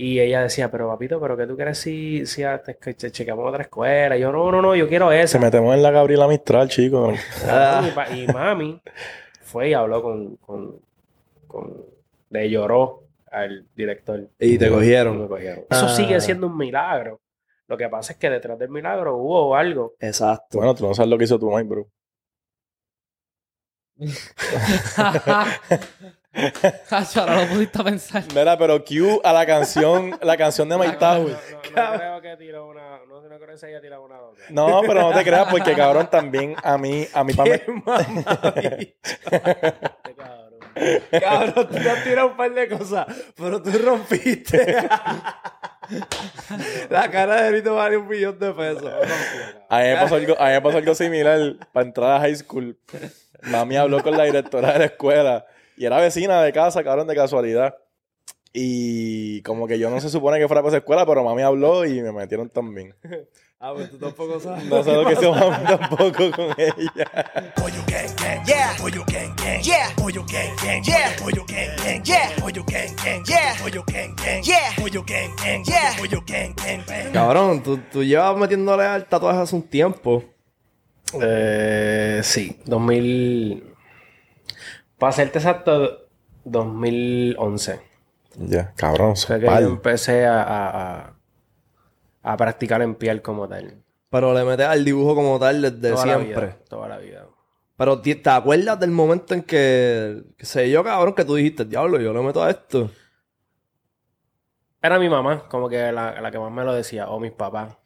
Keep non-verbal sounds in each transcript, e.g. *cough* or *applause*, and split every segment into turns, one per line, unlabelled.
Y ella decía, pero papito, ¿pero qué tú quieres si, si te- che- chequeamos otra escuela? Y yo, no, no, no, yo quiero
Se
esa.
metemos en la Gabriela Mistral, chico. *laughs*
Ah, Y, y mami fue y habló con, con, con... Le lloró al director.
Y te
Y me
cogieron.
cogieron. Eso
Ah.
sigue siendo un milagro. Lo que pasa es que detrás del milagro hubo algo.
Exacto.
Bueno, tú no sabes lo que hizo tu mãe, bro. *laughs* *laughs* *laughs*
Ahora lo pudiste pensar.
Mira, pero Q a la canción, la canción de My Tower.
No, no, no creo que tiró una... No, no creo que se haya tirado una loca.
No, pero no te creas porque cabrón también a mí, a mi papá
cabrón.
Cabrón, tú has tirado un par de cosas, pero tú rompiste. *laughs* La cara de Benito vale un millón de pesos.
A mí me pasó algo, a mí me pasó algo similar para entrar a high school. Mami habló con la directora de la escuela y era vecina de casa, cabrón, de casualidad. Y como que yo no se supone que fuera para esa escuela, pero mami habló y me metieron también. *laughs*
Ah, pues tú tampoco sabes.
No sé lo que hizo *laughs* mami tampoco con ella.
Pollo gang gang, yeah. Pollo gang gang, yeah. Pollo gang gang, yeah. Pollo gang gang, yeah. Pollo gang gang, yeah. Pollo gang gang, yeah. Pollo gang gang, yeah. Pollo gang gang, bang.
Cabrón, tú, tú llevas metiéndole al tatuaje hace un tiempo.
Eh, sí, 2000. Para serte exacto, 2011.
Ya, cabrón,
Fue que
pal.
yo empecé a, a, a- a practicar en piel como tal.
Pero le metes al dibujo como tal desde
Toda la
siempre.
vida, toda la vida.
Pero ¿te acuerdas del momento en que, que sé yo, cabrón, que tú dijiste, diablo, yo le meto a esto?
Era mi mamá, como que la, la que más me lo decía, o mis papás.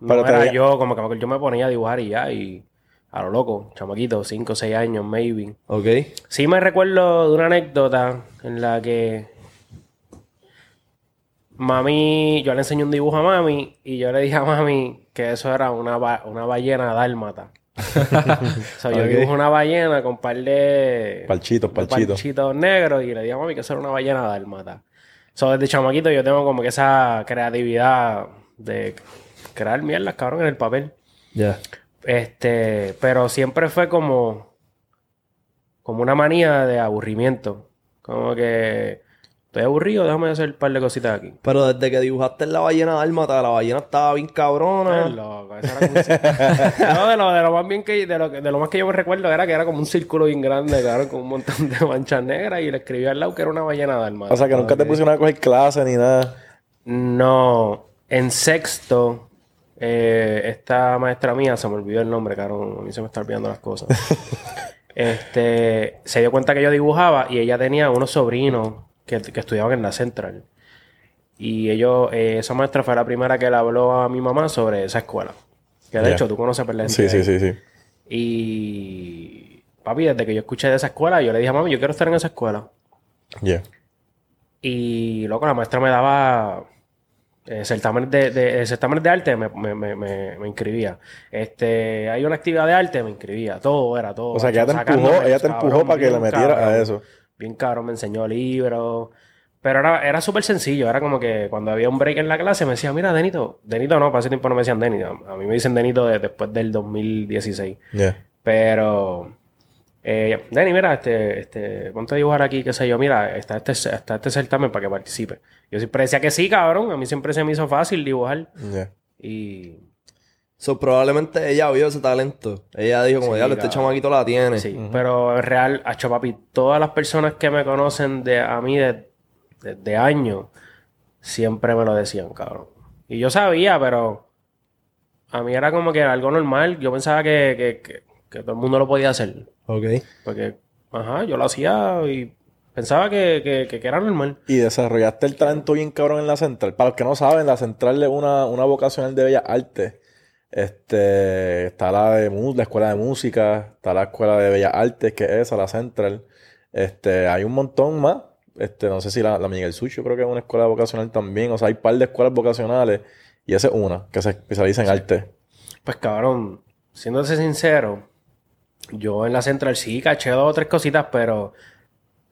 No
Pero
era yo, como que yo me ponía a dibujar y ya, y a lo loco, chamaquito, 5 o 6 años, maybe.
¿Ok?
Sí me recuerdo de una anécdota en la que mami, yo le enseñé un dibujo a mami y yo le dije a mami que eso era una, ba- una ballena dálmata. *laughs* o sea, yo
Ok.
dibujé una ballena con un par de
Palchitos, palchitos.
parchitos negros y le dije a mami que eso era una ballena dálmata. So, desde chamaquito yo tengo como que esa creatividad de crear mierdas, cabrón, en el papel.
Ya.
Este, pero siempre fue como, como una manía de aburrimiento. Como que estoy aburrido, déjame hacer un par de cositas aquí.
Pero desde que dibujaste la ballena dálmata, la ballena estaba bien cabrona.
Ay, loco, eso era como un círculo. *laughs* No, de lo, de lo más bien que de lo, de lo más que yo me recuerdo era que era como un círculo bien grande, cabrón, con un montón de manchas negras y le escribí al lado que era una ballena dalmata.
O sea, que nunca te pusieron a coger clase ni nada.
No, en sexto, eh, esta maestra mía, se me olvidó el nombre, cabrón, a mí se me están olvidando las cosas. *laughs* este, se dio cuenta que yo dibujaba y ella tenía unos sobrinos que, que estudiaban en la Central. Y ellos, eh, esa maestra fue la primera que le habló a mi mamá sobre esa escuela. Que de hecho tú conoces la
Sí, sí, sí, sí.
Y papi, desde que yo escuché de esa escuela, yo le dije a mami, yo quiero estar en esa escuela.
Ya.
Y loco, la maestra me daba eh, certámenes de, de, eh, certámenes de arte, me, me, me, me- inscribía. Este, hay una actividad de arte, me inscribía. Todo era todo.
O sea, que ella te empujó, ella te
cabrón,
empujó para que le metieras a eso.
Bien cabrón, me enseñó libros. Pero era, era súper sencillo. Era como que cuando había un break en la clase me decía, mira, Denito. Denito no, para ese tiempo no me decían Denito. A mí me dicen Denito de- después del 2016.
Ya.
Pero, eh, Denny, mira, este, este, ponte a dibujar aquí, qué sé yo, mira, está este, está este certamen para que participe. Yo siempre decía que sí, cabrón, a mí siempre se me hizo fácil dibujar. Y
So, probablemente ella vio ese talento. Ella dijo como,
Sí,
diablo, este chamaquito la tiene.
sí, pero en real, a papi, todas las personas que me conocen de a mí de, de, de años, siempre me lo decían, cabrón. Y yo sabía, pero a mí era como que era algo normal. Yo pensaba que, que, que, que todo el mundo lo podía hacer.
Ok.
Porque, ajá, yo lo hacía y pensaba que, que, que- que era normal.
Y desarrollaste el talento bien cabrón en la central. Para los que no saben, la central es una, una vocacional de bellas artes. Este, está la de la escuela de música, está la escuela de bellas artes, que es esa, la central. Este, hay un montón más. Este, no sé si la, la Miguel Sucho creo que es una escuela vocacional también. O sea, hay un par de escuelas vocacionales. Y esa es una, que se especializa en arte.
Pues cabrón, siéndote sincero, yo en la central sí caché dos o tres cositas, pero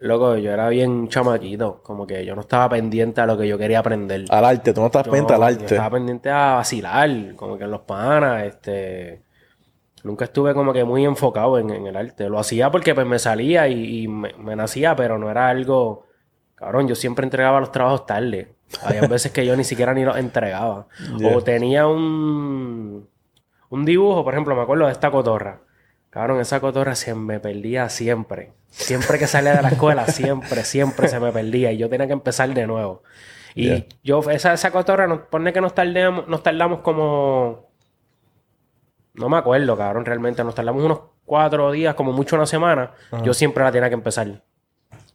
loco, yo era bien chamaquito. Como que yo no estaba pendiente a lo que yo quería aprender.
Al arte, tú no estás
Yo-
pendiente al
yo
arte.
estaba pendiente a vacilar, como que en los panas, este. Nunca estuve como que muy enfocado en, en el arte. Lo hacía porque pues me salía y, y me, me nacía, pero no era algo cabrón, yo siempre entregaba los trabajos tarde. Había *laughs* veces que yo ni siquiera ni los entregaba.
Yeah.
O tenía un, un dibujo, por ejemplo, me acuerdo de esta cotorra. Cabrón, esa cotorra se me perdía siempre. Siempre que salía de la escuela, siempre, siempre se me perdía. Y yo tenía que empezar de nuevo. Y
Yeah.
yo, esa, esa cotorra, nos pone que nos tardamos, nos tardamos como... No me acuerdo, cabrón, realmente. Nos tardamos unos cuatro días, como mucho una semana. Yo siempre la tenía que empezar.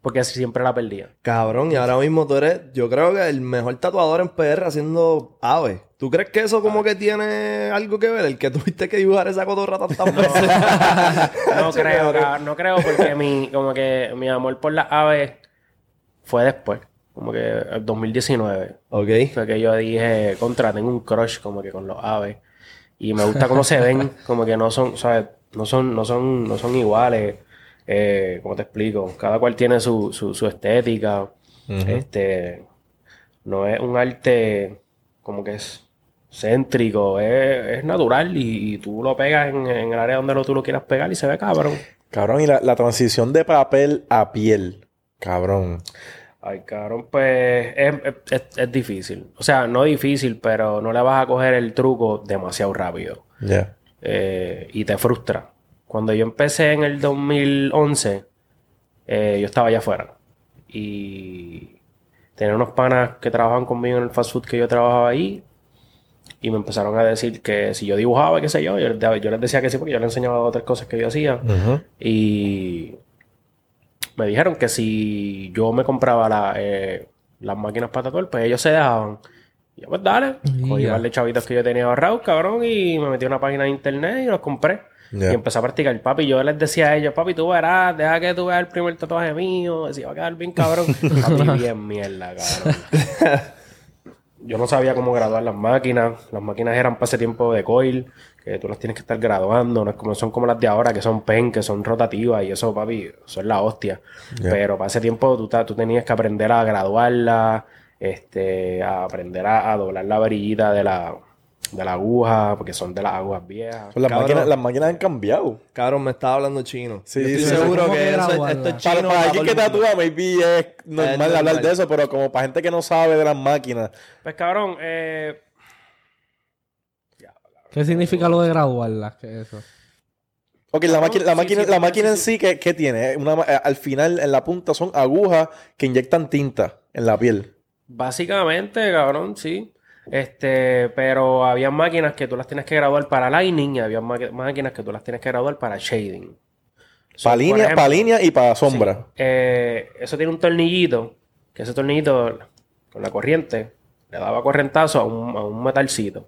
Porque siempre la perdía.
Cabrón, y ahora mismo tú eres, yo creo que el mejor tatuador en PR haciendo aves. ¿Tú crees que eso como que tiene algo que ver? El que tuviste que dibujar esa cotorra tantas veces. *laughs*
No *laughs* creo, cabrón, no creo porque mi, como que mi amor por las aves fue después. Como que el 2019.
ok.
Fue que yo dije, contra, tengo un crush como que con los aves. Y me gusta cómo se ven, como que no son, ¿sabes? No son, no son, no son iguales. Eh, ¿Cómo te explico? Cada cual tiene su, su, su estética. Este, no es un arte como que es céntrico, es, es natural y, y tú lo pegas en, en el área donde lo, tú lo quieras pegar y se ve cabrón.
Cabrón, y la, la transición de papel a piel. Cabrón.
Ay, cabrón, pues es, es- es difícil. O sea, no difícil, pero no le vas a coger el truco demasiado rápido.
Ya.
Eh, y te frustra. Cuando yo empecé en el 2011, eh, yo estaba allá afuera. Y tenía unos panas que trabajaban conmigo en el fast food que yo trabajaba ahí. Y me empezaron a decir que si yo dibujaba, qué sé yo, yo, les- yo les decía que sí, porque yo les enseñaba otras cosas que yo hacía. Y me dijeron que si yo me compraba la, eh, las máquinas para tatuar, pues ellos se dejaban. Y yo, pues dale. Cogí par de chavitos que yo tenía ahorrados, cabrón, y me metí a una página de internet y los compré. Y empecé a practicar. Papi, yo les decía a ellos, papi, tú verás, deja que tú veas el primer tatuaje mío, si va a quedar bien cabrón. *laughs* papi, bien mierda, cabrón. *laughs* Yo no sabía cómo graduar las máquinas. Las máquinas eran para ese tiempo de coil, que tú las tienes que estar graduando. No es como, son como las de ahora, que son pen, que son rotativas. Y eso, papi, eso es la hostia. Pero para ese tiempo tú tenías que aprender a graduarla, este, a aprender a, a doblar la varillita de la, de la aguja, porque son de las agujas viejas.
Pues las,
Cabrón.
máquinas, las máquinas han cambiado.
Cabrón, me estaba hablando chino.
Sí,
Yo estoy
sí,
seguro
¿Cómo
que eso, esto es
Para,
chino.
para alguien que tatúa, maybe es normal
normal.
hablar de eso, pero como para gente que no sabe de las máquinas.
Pues cabrón, eh,
¿Qué significa lo de graduarla? ¿Qué es eso?
Ok, la máquina, la máquina,
sí,
la máquina
sí,
en sí, ¿qué, qué tiene? Una ma- eh, al final, en la punta, son agujas que inyectan tinta en la piel.
básicamente, cabrón, sí. Este, pero había máquinas que tú las tienes que graduar para lining y había máquinas que tú las tienes que graduar para shading. So,
Para línea, pa' línea y para sombra.
Sí. Eh, eso tiene un tornillito, que ese tornillito con la corriente le daba correntazo a un, a un metalcito.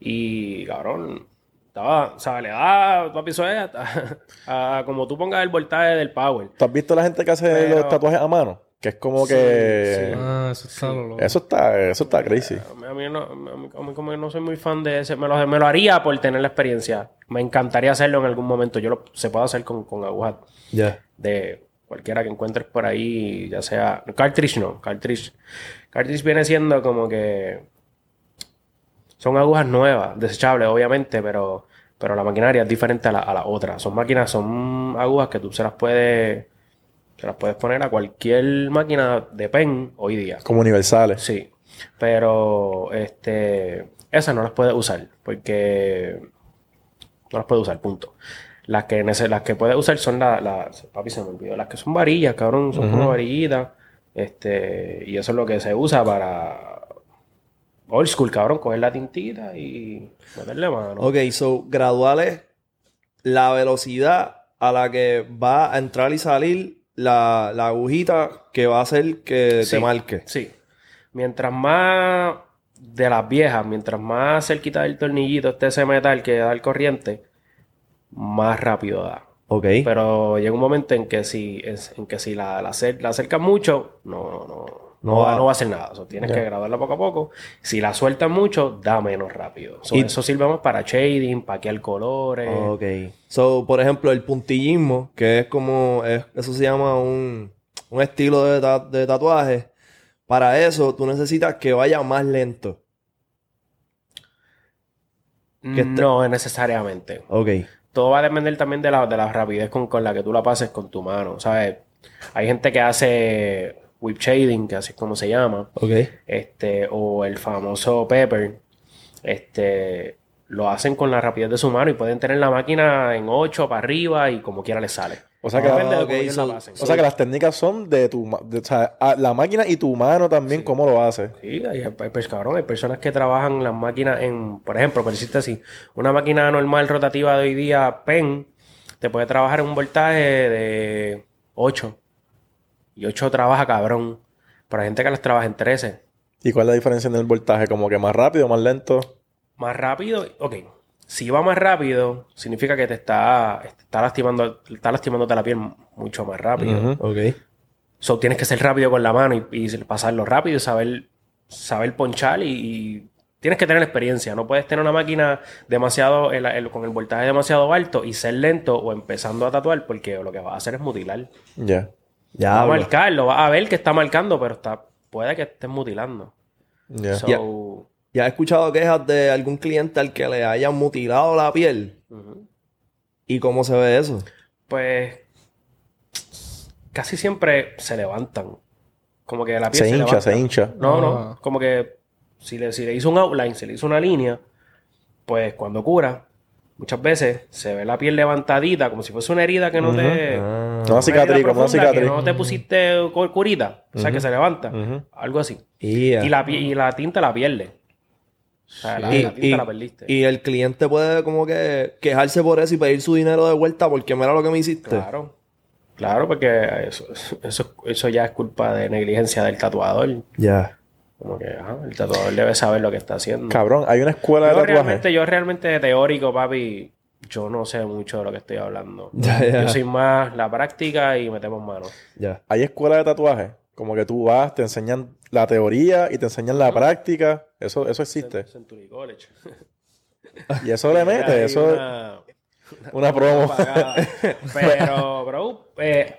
Y cabrón, estaba, o sea, le da, papi, eso es a- *laughs* a- como tú pongas el voltaje del power.
¿Tú has visto la gente que hace
Pero-
los tatuajes a mano? Que es como
Sí,
que...
sí.
Ah, eso está lo loco.
Eso está, eso está crazy.
A mí, no, a mí- a mí como que no soy muy fan de ese. Me lo, me lo haría por tener la experiencia. Me encantaría hacerlo en algún momento. Yo lo se puede hacer con, con agujas
Ya.
de cualquiera que encuentres por ahí, ya sea. Cartridge no, cartridge. Cartridge viene siendo como que. Son agujas nuevas, desechables, obviamente, pero, pero la maquinaria es diferente a la, a la otra. Son máquinas, son agujas que tú se las puedes. Se las puedes poner a cualquier máquina de pen hoy día.
Como universales.
Sí, pero este, esas no las puedes usar porque no las puedes usar, punto. Las que, las que puedes usar son las, las, papi se me olvidó, las que son varillas, cabrón, son como varillitas, este, y eso es lo que se usa para old school, cabrón, coger la tintita y meterle mano.
Ok, so, gradual es la velocidad a la que va a entrar y salir la, la agujita que va a hacer que
Sí,
te marque.
Sí. Mientras más de las viejas, mientras más cerquita del tornillito esté ese metal que da el corriente, más rápido da.
Ok.
Pero llega un momento en que si, en que si la, la, acer- la acercas mucho, no, no, no, va, no va a hacer nada. O sea, tienes que graduarla poco a poco. Si la sueltas mucho, da menos rápido. So,
Y-
Eso sirve más para shading, paquear colores.
Ok. So, por ejemplo, el puntillismo, que es como, es- eso se llama un, un estilo de, ta- de tatuaje. Para eso, tú necesitas que vaya más lento. que
No necesariamente.
Ok.
Todo va a depender también de la, de la rapidez con, con la que tú la pases con tu mano, ¿sabes? Hay gente que hace whip shading, que así es como se llama, este, o el famoso pepper, este, lo hacen con la rapidez de su mano y pueden tener la máquina en 8 para arriba y como quiera les sale.
O sea que,
Depende de
ok,
cómo ellos
so-
la
o sea que las técnicas son de tu... de- o sea, a- la máquina y tu mano también, cómo lo hace.
Sí, hay, hay- pues, cabrón, hay personas que trabajan las máquinas en, por ejemplo, por decirte así, una máquina normal rotativa de hoy día, PEN, te puede trabajar en un voltaje de 8. Y 8 trabaja cabrón. Pero hay gente que las trabaja en 13.
¿Y cuál es la diferencia en el voltaje? ¿Como que más rápido, más lento?
Más rápido, ok. Si va más rápido, significa que te está, te está lastimando, está lastimándote la piel mucho más rápido.
Ujú.
Ok.
So, tienes que ser rápido con la mano y, y pasarlo rápido y saber, saber ponchar y, y tienes que tener experiencia. No puedes tener una máquina demasiado el- el- con el voltaje demasiado alto y ser lento o empezando a tatuar porque lo que vas a hacer es mutilar.
Ya.
Ya,
a
bro.
marcar, lo vas a ver que está marcando, pero está, puede que estés mutilando.
Ya.
So,
Ya. ¿Ya has escuchado quejas de algún cliente al que le hayan mutilado la piel? ¿Y cómo se ve eso?
Pues casi siempre se levantan. Como que la piel
Se
se,
hincha,
levanta.
se hincha.
No,
Ah.
no. Como que si le, si le hizo un outline, si le hizo una línea, pues cuando cura, muchas veces se ve la piel levantadita, como si fuese una herida que no te.
Ah.
No, una cicatriz, como una cicatriz.
Que no te pusiste cu- curita, o sea, que se levanta. Algo así. Y, la, y la tinta la pierde. O sea, la,
Y,
la tinta
y-
la perdiste.
y el cliente puede como que quejarse por eso y pedir su dinero de vuelta porque mira lo que me hiciste.
Claro. Claro, porque eso, eso, eso ya es culpa de negligencia del tatuador.
Ya.
Como que ajá, el tatuador debe saber lo que está haciendo.
Cabrón, hay una escuela de
yo
tatuaje.
realmente, yo realmente teórico, papi, yo no sé mucho de lo que estoy hablando. *laughs*
Ya, ya.
Yo soy más la práctica y metemos manos.
Ya.
Hay escuela de tatuaje. Como que tú vas, te enseñan la teoría y te enseñan la práctica. Eso, eso existe.
Century College.
Y eso le *laughs* mete, eso es
una- *laughs*
una promo.
Pero, bro, eh,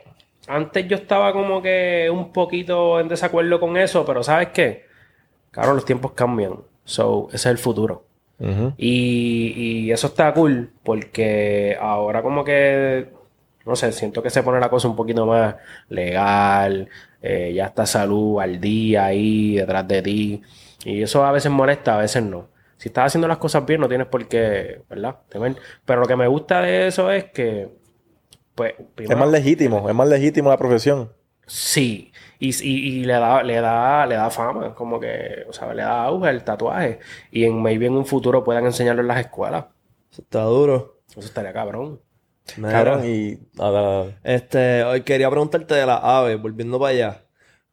antes yo estaba como que un poquito en desacuerdo con eso, pero ¿sabes qué? Claro, los tiempos cambian. So, ese es el futuro. Y, y eso está cool porque ahora como que, no sé, siento que se pone la cosa un poquito más legal, eh, ya está salud al día ahí detrás de ti. Y eso a veces molesta, a veces no. Si estás haciendo las cosas bien, no tienes por qué, ¿verdad? Temer. Pero lo que me gusta de eso es que, pues,
Es
primero-
más legítimo, es más legítimo la profesión.
Sí, y, y, y le da, le da, le da fama, como que, o sea, le da auge al tatuaje. Y en maybe en un futuro puedan enseñarlo en las escuelas.
Eso está duro.
Eso estaría cabrón.
Mira.
Cabrón, y. dale, dale.
Este, hoy quería preguntarte de las aves, volviendo para allá.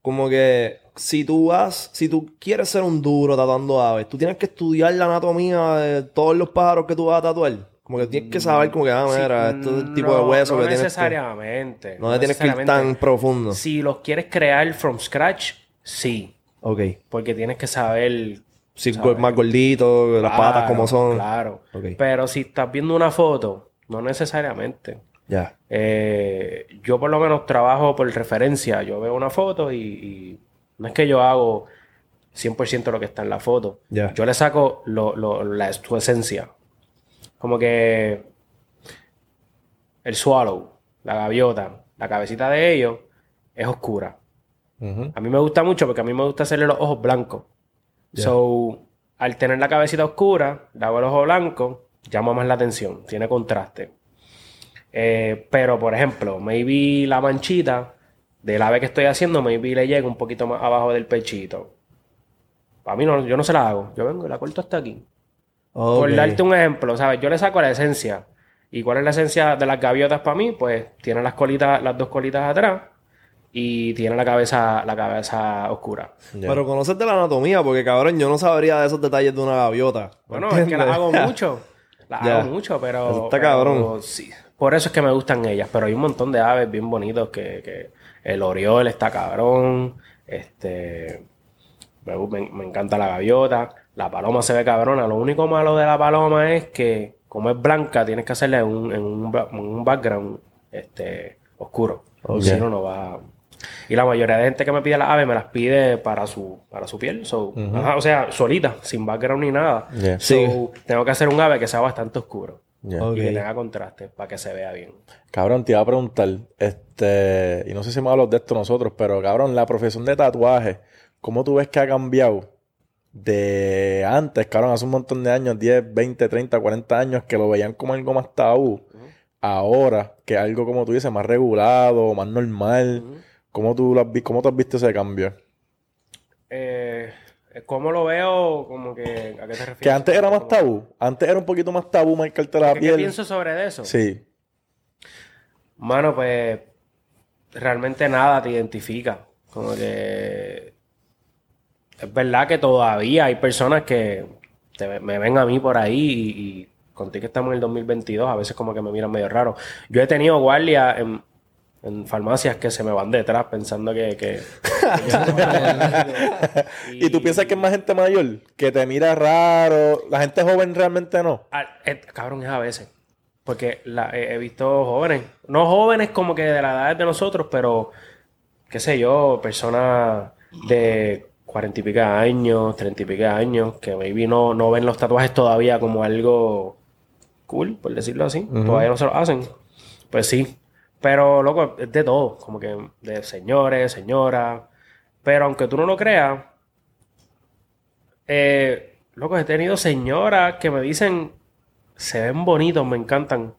Como que si tú vas, si tú quieres ser un duro tatuando aves, tú tienes que estudiar la anatomía de todos los pájaros que tú vas a tatuar. Como que tienes que saber como que, ah, mira,
Sí,
es el
no-
tipo de hueso
no
que tienes que...
necesariamente.
No tienes que ir tan profundo.
Si los quieres crear from scratch, sí.
Ok.
Porque tienes que saber
Si
¿sabes?
más gordito, las patas como son.
Claro. Pero si estás viendo una foto, no necesariamente.
Ya.
Eh, yo por lo menos trabajo por referencia. Yo veo una foto y, y no es que yo hago 100% lo que está en la foto.
Ya.
Yo le saco lo, lo- la, su esencia. Como que el swallow, la gaviota, la cabecita de ellos es oscura. A mí me gusta mucho porque a mí me gusta hacerle los ojos blancos. So, al tener la cabecita oscura, le hago el ojo blanco, llama más la atención, tiene contraste. Eh, pero, por ejemplo, maybe la manchita del ave que estoy haciendo, maybe le llega un poquito más abajo del pechito. Para mí no, yo no se la hago. Yo vengo y la corto hasta aquí. Por
Ok.
darte un ejemplo, ¿sabes? Yo le saco la esencia. ¿Y cuál es la esencia de las gaviotas para mí? Pues tiene las colitas, las dos colitas atrás y tiene la cabeza, la cabeza oscura.
Pero conoces de la anatomía, porque cabrón, yo no sabría de esos detalles de una gaviota.
Bueno, es que las hago *laughs* mucho. Las hago mucho, pero.
Eso está
pero
cabrón.
sí. Por eso es que me gustan ellas. Pero hay un montón de aves bien bonitos que, que el oriol está cabrón. Este. Me, me- me encanta la gaviota. La paloma se ve cabrona. Lo único malo de la paloma es que, como es blanca, tienes que hacerle un, en un, un background este, oscuro. Si no, no va. Y la mayoría de gente que me pide las aves me las pide para su, para su piel. So, ajá, o sea, solita, sin background ni nada. So,
Sí.
tengo que hacer un ave que sea bastante oscuro. Y que tenga contraste para que se vea bien.
Cabrón, te iba a preguntar, este, y no sé si hemos hablado de esto nosotros, pero cabrón, la profesión de tatuaje, ¿cómo tú ves que ha cambiado de antes, cabrón, hace un montón de años, 10, 20, 30, 40 años, que lo veían como algo más tabú, ahora, que algo como tú dices, más regulado, más normal, ¿cómo tú, lo has, cómo tú has visto ese cambio?
Eh, ¿Cómo lo veo? Como que, ¿A qué te refieres?
Que antes era más tabú, antes era un poquito más tabú marcarte la
¿Qué, qué
piel.
pienso sobre eso?
Sí,
Mano, pues realmente nada te identifica. Como que es verdad que todavía hay personas que te- me ven a mí por ahí y, y contigo que estamos en el 2022, a veces como que me miran medio raro. Yo he tenido guardias en, en farmacias que se me van detrás pensando que... que- que *laughs* yo-
¿Y tú piensas que es más gente mayor? Que te mira raro. La gente joven realmente no.
Ah, eh, cabrón, es a veces. Porque la- eh, he visto jóvenes, no jóvenes como que de la edad de nosotros, pero qué sé yo, personas de cuarenta y pico años, treinta y pico años, que maybe no, no ven los tatuajes todavía como algo cool, por decirlo así. Todavía no se lo hacen. Pues sí. Pero, loco, es de todo. Como que de señores, señoras. Pero aunque tú no lo creas, eh, loco, he tenido señoras que me dicen, se ven bonitos, me encantan.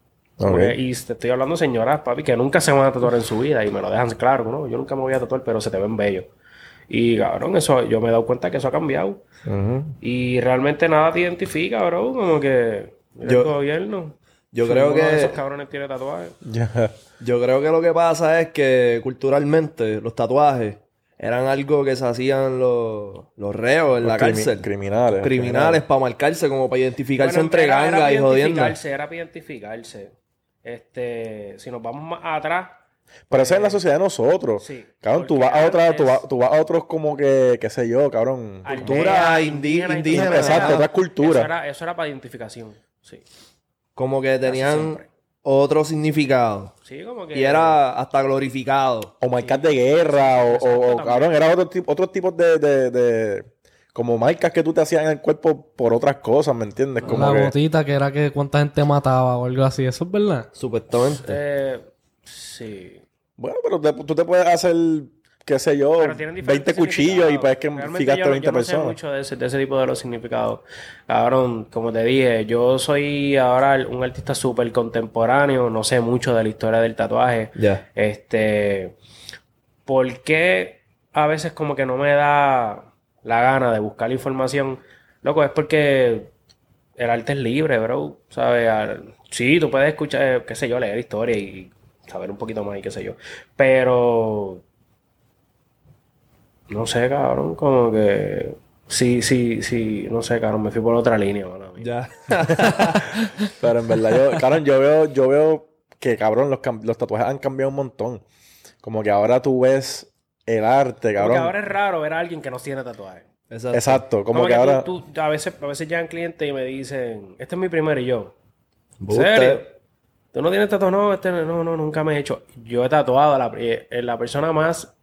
Y te estoy hablando de señoras, papi, que nunca se van a tatuar en su vida y me lo dejan claro, ¿no? Yo nunca me voy a tatuar, pero se te ven bellos. Y cabrón, eso, yo me he dado cuenta que eso ha cambiado. Y realmente nada te identifica, bro. Como que
Yo-
el gobierno.
Yo creo
uno de
que
esos cabrones tiene tatuajes. *laughs*
Yo creo que lo que pasa es que culturalmente los tatuajes eran algo que se hacían los, los reos en la
crimi-
cárcel.
criminales.
Criminales para marcarse, como para identificarse
Bueno,
entre
era- era
gangas
para
y jodiendo.
identificarse, Era para identificarse. Este, si nos vamos más atrás,
Pero eso es en la sociedad de nosotros.
Sí,
Cabrón, tú vas a otra, tú vas, tú vas a otros como que, qué sé yo, cabrón.
Cultura
indígena
indígena.
Exacto, otra cultura.
Eso era, eso era para identificación. Sí.
Como que tenían otro significado.
Sí, como que.
Y era hasta glorificado.
O marcas de guerra, o,
Exacto,
o- o, cabrón, era otro tipo, otros tipos de, de, de- como marcas que tú te hacías en el cuerpo por otras cosas, ¿me entiendes? Como
la
que,
botita que era que cuánta gente mataba o algo así. Eso es verdad.
Supuestamente.
Eh, sí.
Bueno, pero te- tú te puedes hacer, qué sé yo,
Pero tienen
20
diferentes
cuchillos y puedes que fijaste
yo no-
20
yo no sé
personas.
mucho de ese, de ese tipo de los significados. Cabrón, como te dije, yo soy ahora un artista súper contemporáneo, no sé mucho de la historia del tatuaje.
Ya.
Este, ¿por qué a veces como que no me da la gana de buscar la información? Loco, es porque el arte es libre, bro. ¿Sabes? Sí, tú puedes escuchar, eh, qué sé yo, leer historia y saber un poquito más y qué sé yo. Pero no sé, cabrón, como que sí, sí, sí, no sé, cabrón, me fui por otra línea, mano.
Ya. *laughs*
Pero en verdad, yo, cabrón, yo veo, yo veo que, cabrón, los, los tatuajes han cambiado un montón. Como que ahora tú ves el arte,
Porque
cabrón.
ahora es raro ver a alguien que no tiene tatuaje.
Exacto.
Exacto, como,
Como,
que, ahora...
tú, a veces, a veces llegan clientes y me dicen, este es mi primer y yo. ¿En serio? ¿Tú no tienes tatuaje? No, este, no, no, nunca me he hecho. Yo he tatuado a la, eh, la persona más,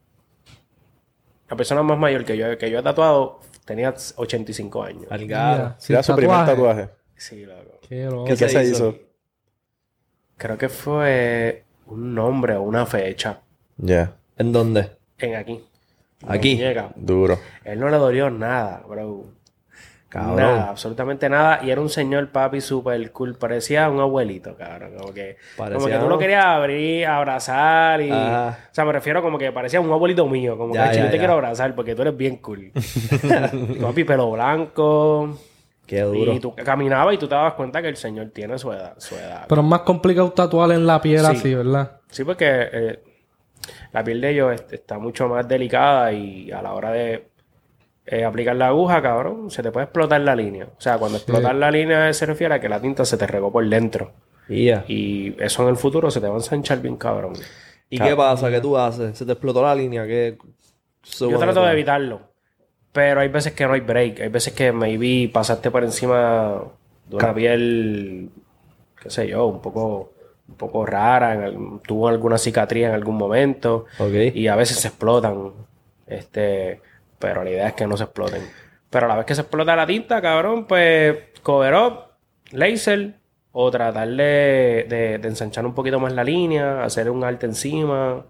la persona más mayor que yo, que yo he tatuado tenía 85 años.
Mira, sin
Era su primer tatuaje.
Sí, loco.
Qué loco.
¿Qué
¿Y qué
se
se
hizo?
hizo?
Creo que fue un nombre o una fecha
Ya,
¿En dónde?
en aquí.
Aquí.
duro.
Él no le dolió nada, bro.
Cabrón.
Nada, absolutamente nada. Y era un señor papi súper cool. Parecía un abuelito, cabrón. Como que, como que tú lo querías abrir, abrazar y...
Ajá.
O sea, me refiero como que parecía un abuelito mío. Como
Ya,
que, "Ay,
ya,
yo te
ya.
quiero abrazar porque tú eres bien cool. *laughs* papi, pelo blanco.
Qué duro.
Y tú caminabas y tú te dabas cuenta que el señor tiene su edad. Su edad.
Pero es más complicado tatuar en la piel
Sí.
así, ¿verdad?
Sí, porque eh, la piel de ellos est- está mucho más delicada y a la hora de eh, aplicar la aguja, cabrón, se te puede explotar la línea. O sea, cuando explotar la línea se refiere a que la tinta se te regó por dentro.
Y
eso en el futuro se te va a ensanchar bien, cabrón.
¿Y qué pasa? ¿Qué tú haces? ¿Se te explotó la línea? ¿Qué...
Yo trato de evitarlo. Pero hay veces que no hay break. Hay veces que maybe pasaste por encima de una piel, qué sé yo, un poco, un poco rara. en tuvo alguna cicatriz en algún momento. Y a veces se explotan. Este, pero la idea es que no se exploten. Pero a la vez que se explota la tinta, cabrón, pues cover up, laser o tratar de, de, de ensanchar un poquito más la línea, hacer un arte encima.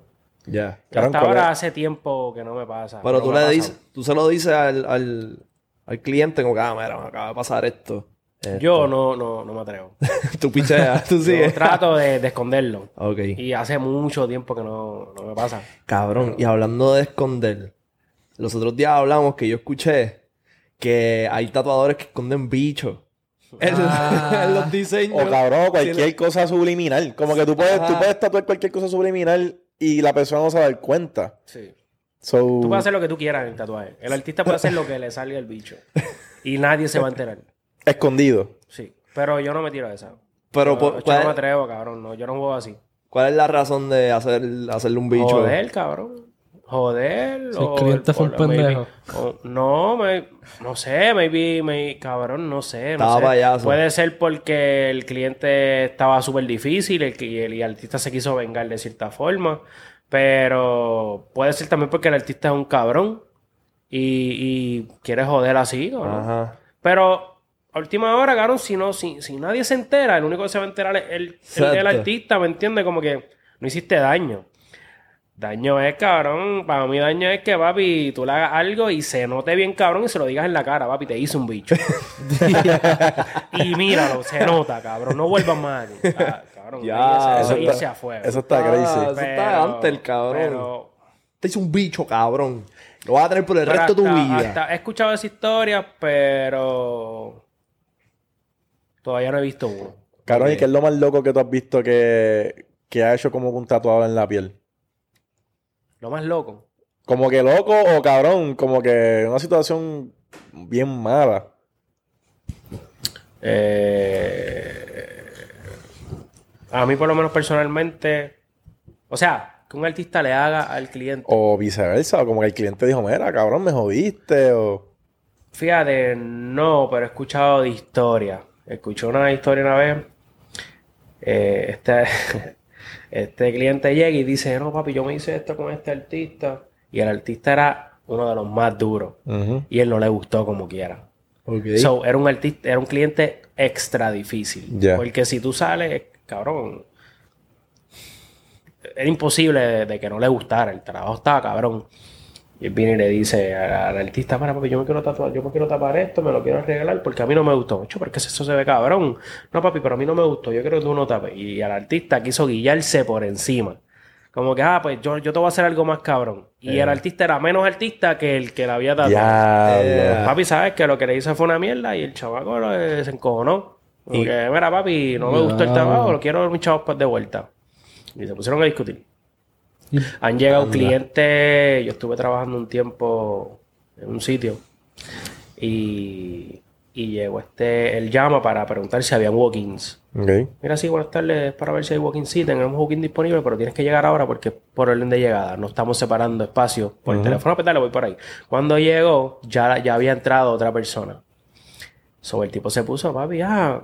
Ya.
Claro,
hasta
¿cuál
ahora
es?
hace tiempo que no me pasa.
Pero
no
tú le dices, tú se lo dices al, al, al cliente como ah, mira, me acaba de pasar esto.
Yo no, no, no me atrevo. *laughs*
tú picheas, *laughs* tú
Yo
sigues.
trato de, de esconderlo.
Ok.
Y hace mucho tiempo que no, no me pasa.
Cabrón, y hablando de esconder, los otros días hablamos que yo escuché que hay tatuadores que esconden bichos *laughs* en,
Ah.
en los diseños.
O cabrón, cualquier cosa subliminal. Como que tú puedes, tú puedes tatuar cualquier cosa subliminal y la persona no se va a dar cuenta.
Sí.
So,
Tú puedes hacer lo que tú quieras en el tatuaje. El artista puede hacer lo que le salga el bicho. Y nadie se va a enterar.
Escondido.
Sí. Pero yo no me tiro de esa.
Pero
Yo- yo
¿cuál,
no me atrevo, cabrón. No, yo no juego así.
cuál es la razón de hacer, hacerle un bicho?
Joder, cabrón. Joder.
Si el cliente fue un
maybe-
pendejo.
o- no, me- no sé, maybe, may- cabrón, no sé. No
Estaba
sé.
payaso.
Puede ser porque el cliente estaba súper difícil el, y el, y el artista se quiso vengar de cierta forma. Pero puede ser también porque el artista es un cabrón y, y quiere joder así, ¿o ¿no?
Ajá.
Pero a última hora, cabrón, si no, si, si nadie se entera, el único que se va a enterar es el, el- artista, ¿me entiendes? Como que no hiciste daño. Daño es, cabrón, para mí daño es que, papi, tú le hagas algo y se note bien, cabrón, y se lo digas en la cara, papi, te hice un bicho. *laughs* y míralo, se nota, cabrón, no vuelvas más aquí. Ah, cabrón,
Ya,
eso,
eso
es
está-
irse a fuego.
Eso está
Ah,
crazy.
eso está antes, el cabrón.
Pero,
Te hizo un bicho, cabrón. Lo vas a tener por el
pero
resto de tu vida.
hasta- he escuchado esa historia, pero todavía no he visto uno.
Cabrón, ¿y qué es lo más loco que tú has visto que, que ha hecho como un tatuado en la piel?
Lo más loco.
Como que loco o cabrón, como que una situación bien mala.
Eh, a mí, por lo menos personalmente, o sea, que un artista le haga al cliente.
O viceversa, o como que el cliente dijo, mira, cabrón, me jodiste, o...
Fíjate, no, pero he escuchado de historia. Escuché una historia una vez. eh, este, *laughs* este cliente llega y dice, no, papi, yo me hice esto con este artista. Y el artista era uno de los más duros. Y él no le gustó como quiera.
Ok.
So, era un artista, era un cliente extra difícil.
Ya.
Porque si tú sales, cabrón, era imposible de, de que no le gustara. El trabajo estaba cabrón. Y él viene y le dice al, artista, para papi, yo me quiero tatuar, yo me quiero tapar esto, me lo quiero arreglar porque a mí no me gustó. Mucho, porque eso se ve cabrón. No, papi, pero a mí no me gustó, yo quiero que tú no tapes. Y al artista quiso guillarse por encima. Como que, ah, pues yo, yo te voy a hacer algo más cabrón. Y el artista era menos artista que el que la había tatuado.
Diablo.
Eh,
Papi, ¿sabes? Que lo que le hizo fue una mierda y el chavaco eh, se encojonó. Y que, mira, papi, no me gustó el trabajo, lo quiero mis chavos pues de vuelta. Y se pusieron a discutir. Han llegado clientes, yo estuve trabajando un tiempo en un sitio y, y llegó este, él llama para preguntar si habían walk-ins. Mira, sí, buenas tardes, para ver si hay walk-in sí, tenemos walk-in disponible, pero tienes que llegar ahora porque es por orden de llegada, no estamos separando espacios por el teléfono, pues dale, voy por ahí. Cuando llegó, ya, ya había entrado otra persona. Sobre el tipo se puso, papi, ah,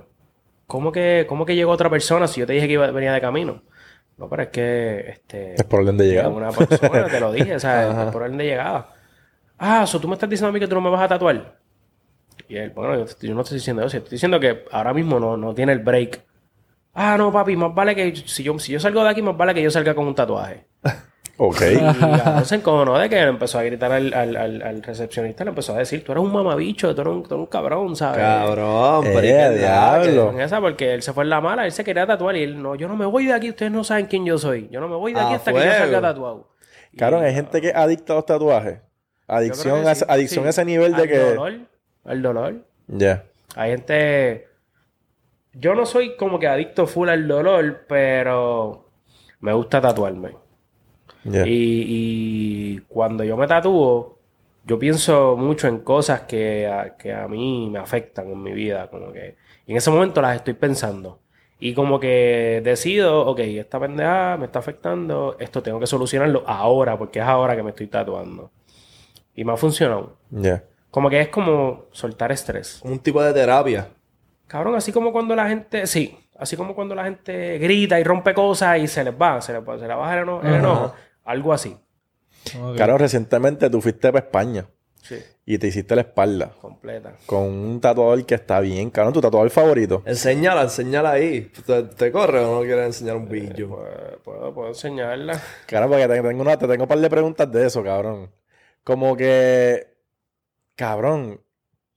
¿cómo que, ¿cómo que llegó otra persona si yo te dije que iba, venía de camino? No, pero es que, este...
Es por orden de llegada.
Una persona, te lo dije, o sea, *laughs* es por orden de llegada. Ah, so tú me estás diciendo a mí que tú no me vas a tatuar. Y él, bueno, yo, yo no estoy diciendo eso, estoy diciendo que ahora mismo no, no tiene el break. Ah, no, papi, más vale que si yo, si yo salgo de aquí, más vale que yo salga con un tatuaje.
Ok.
Y *laughs* cabrón, se encojonó de que le empezó a gritar al, al, al, al recepcionista, le empezó a decir, tú eres un mamabicho, tú eres un, tú eres un cabrón, ¿sabes?
Cabrón,
Eh,
pero ¿y qué
diablo.
Con esa, porque él se fue en la mala, él se quería tatuar y él, no, yo no me voy de aquí, ustedes no saben quién yo soy. Yo no me voy de aquí
A
hasta que yo salga tatuado.
Cabrón, hay gente que es adicta a los tatuajes. Adicción,
que
a,
sí,
adicción
sí.
a ese nivel de
Al
que...
dolor, al dolor.
Ya.
Hay gente. Yo no soy como que adicto full al dolor, pero me gusta tatuarme.
Ya.
Y, y cuando yo me tatúo, yo pienso mucho en cosas que a, que a mí me afectan en mi vida. Como que, y en ese momento las estoy pensando. Y como que decido, ok, esta pendeja me está afectando, esto tengo que solucionarlo ahora, porque es ahora que me estoy tatuando. Y me ha funcionado.
Ya.
Como que es como soltar estrés.
Un tipo de terapia.
Cabrón, así como cuando la gente, sí, así como cuando la gente grita y rompe cosas y se les va, se les, va- se les baja el eno- el enojo, algo así.
Ok.
Claro, recientemente tú fuiste para España.
Sí.
y te hiciste la espalda
Completa.
con un tatuador que está bien, cabrón, tu tatuador favorito.
Enséñala, enséñala ahí. ¿Te, te corre o no quieres enseñar un billo?
Pues, puedo, puedo enseñarla.
Claro, porque te tengo, una, te tengo un par de preguntas de eso, cabrón. Como que, cabrón,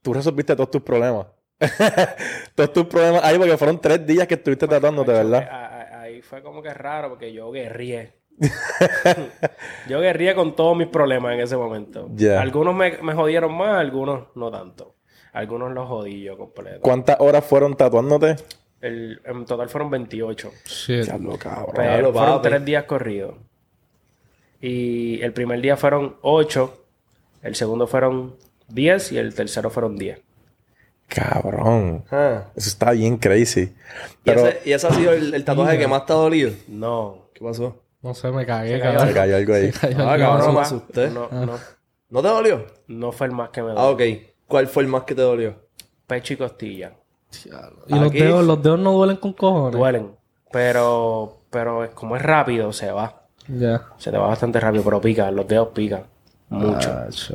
tú resolviste todos tus problemas. *laughs* todos tus problemas ahí, porque fueron tres días que estuviste tratándote,
Macho,
¿verdad?
a- a- Ahí fue como que raro porque yo guerrié. *laughs* yo guerrié con todos mis problemas en ese momento.
Ya.
Algunos me, me jodieron más, algunos no tanto. Algunos los jodí yo completo.
¿Cuántas horas fueron tatuándote?
El- en total fueron 28.
Shit.
Diablo, cabrón.
Pero
Diablo,
fueron tres días corridos. Y el primer día fueron 8, el segundo fueron 10 y el tercero fueron 10.
Cabrón.
Ah.
Eso está bien crazy.
¿Y,
Pero
ese, y ese ha sido el, el tatuaje que más te ha dolido?
No.
¿Qué pasó?
No sé, me cagué,
Se cayó.
me
cabrón.
cayó algo ahí. *laughs*
Se cayó
Ah,
algo.
cabrón, me asusté.
No, no,
¿No te dolió?
no fue el más que me
Ah,
dolió.
ok. ¿Cuál fue el más que te dolió?
Pecho y costilla.
Y los dedos, los dedos no duelen con cojones.
Duelen. Pero, pero es como es rápido, se va.
Ya.
Se te va bastante rápido, pero pica, los dedos pican. Mucho.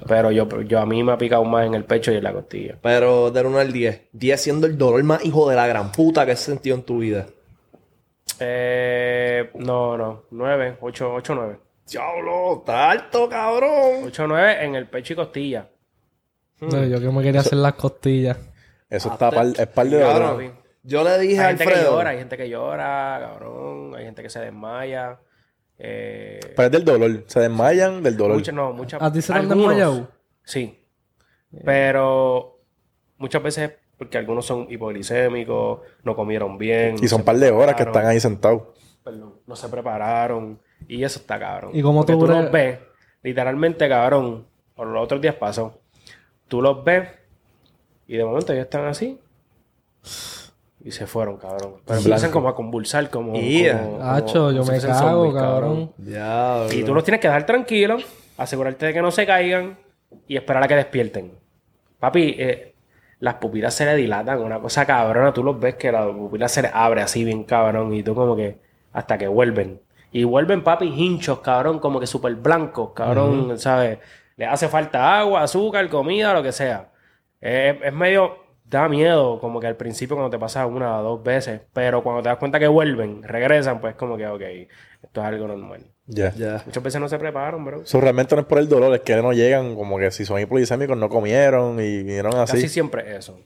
Pero yo, yo a mí me ha picado más en el pecho y en la costilla.
Pero del 1 al 10. 10 siendo el dolor más hijo de la gran puta que has sentido en tu vida.
Eh, no, no. 9, 8, 8, 9.
Diablo, está alto, cabrón.
8, 9 en el pecho y costilla.
No, yo que me quería hacer las costillas.
Eso está par, es par de
Cabrón. Yo le dije a
Hay gente que
Alfredo.
llora, hay gente que llora, cabrón. Hay gente que se desmaya. Eh,
Pero es del dolor. Se desmayan del dolor.
muchas, no, muchas.
¿A ti se te han desmayado?
Sí. Pero muchas veces porque algunos son hipoglicémicos, no comieron bien.
y
no
son
se
par de horas que están ahí sentados.
perdón, no se prepararon. Y eso está cabrón.
¿Y cómo
Porque
tú
los ves, literalmente, cabrón. Por los otros días pasó. Tú los ves y de momento ellos están así. Y se fueron, cabrón. Pero empiezan como a convulsar, como.
Yeah.
como- como-
Hacho, yo me cago,
zombies,
cabrón.
Y tú los tienes que dejar tranquilos, asegurarte de que no se caigan y esperar a que despierten. Papi, eh, las pupilas se le dilatan, una cosa cabrona. Tú los ves que la pupila se le abre así bien cabrón y tú como que hasta que vuelven. Y vuelven, papi, hinchos, cabrón, como que súper blancos, cabrón, ¿sabes? Le hace falta agua, azúcar, comida, lo que sea. Es, es medio... Da miedo, como que al principio cuando te pasa una o dos veces, pero cuando te das cuenta que vuelven, regresan, pues como que, ok, esto es algo normal.
Ya.
Ya.
Muchas veces no se preparan, bro.
Eso realmente no es por el dolor, es que no llegan, como que si son hipoglicémicos no comieron y vinieron así.
Casi siempre eso.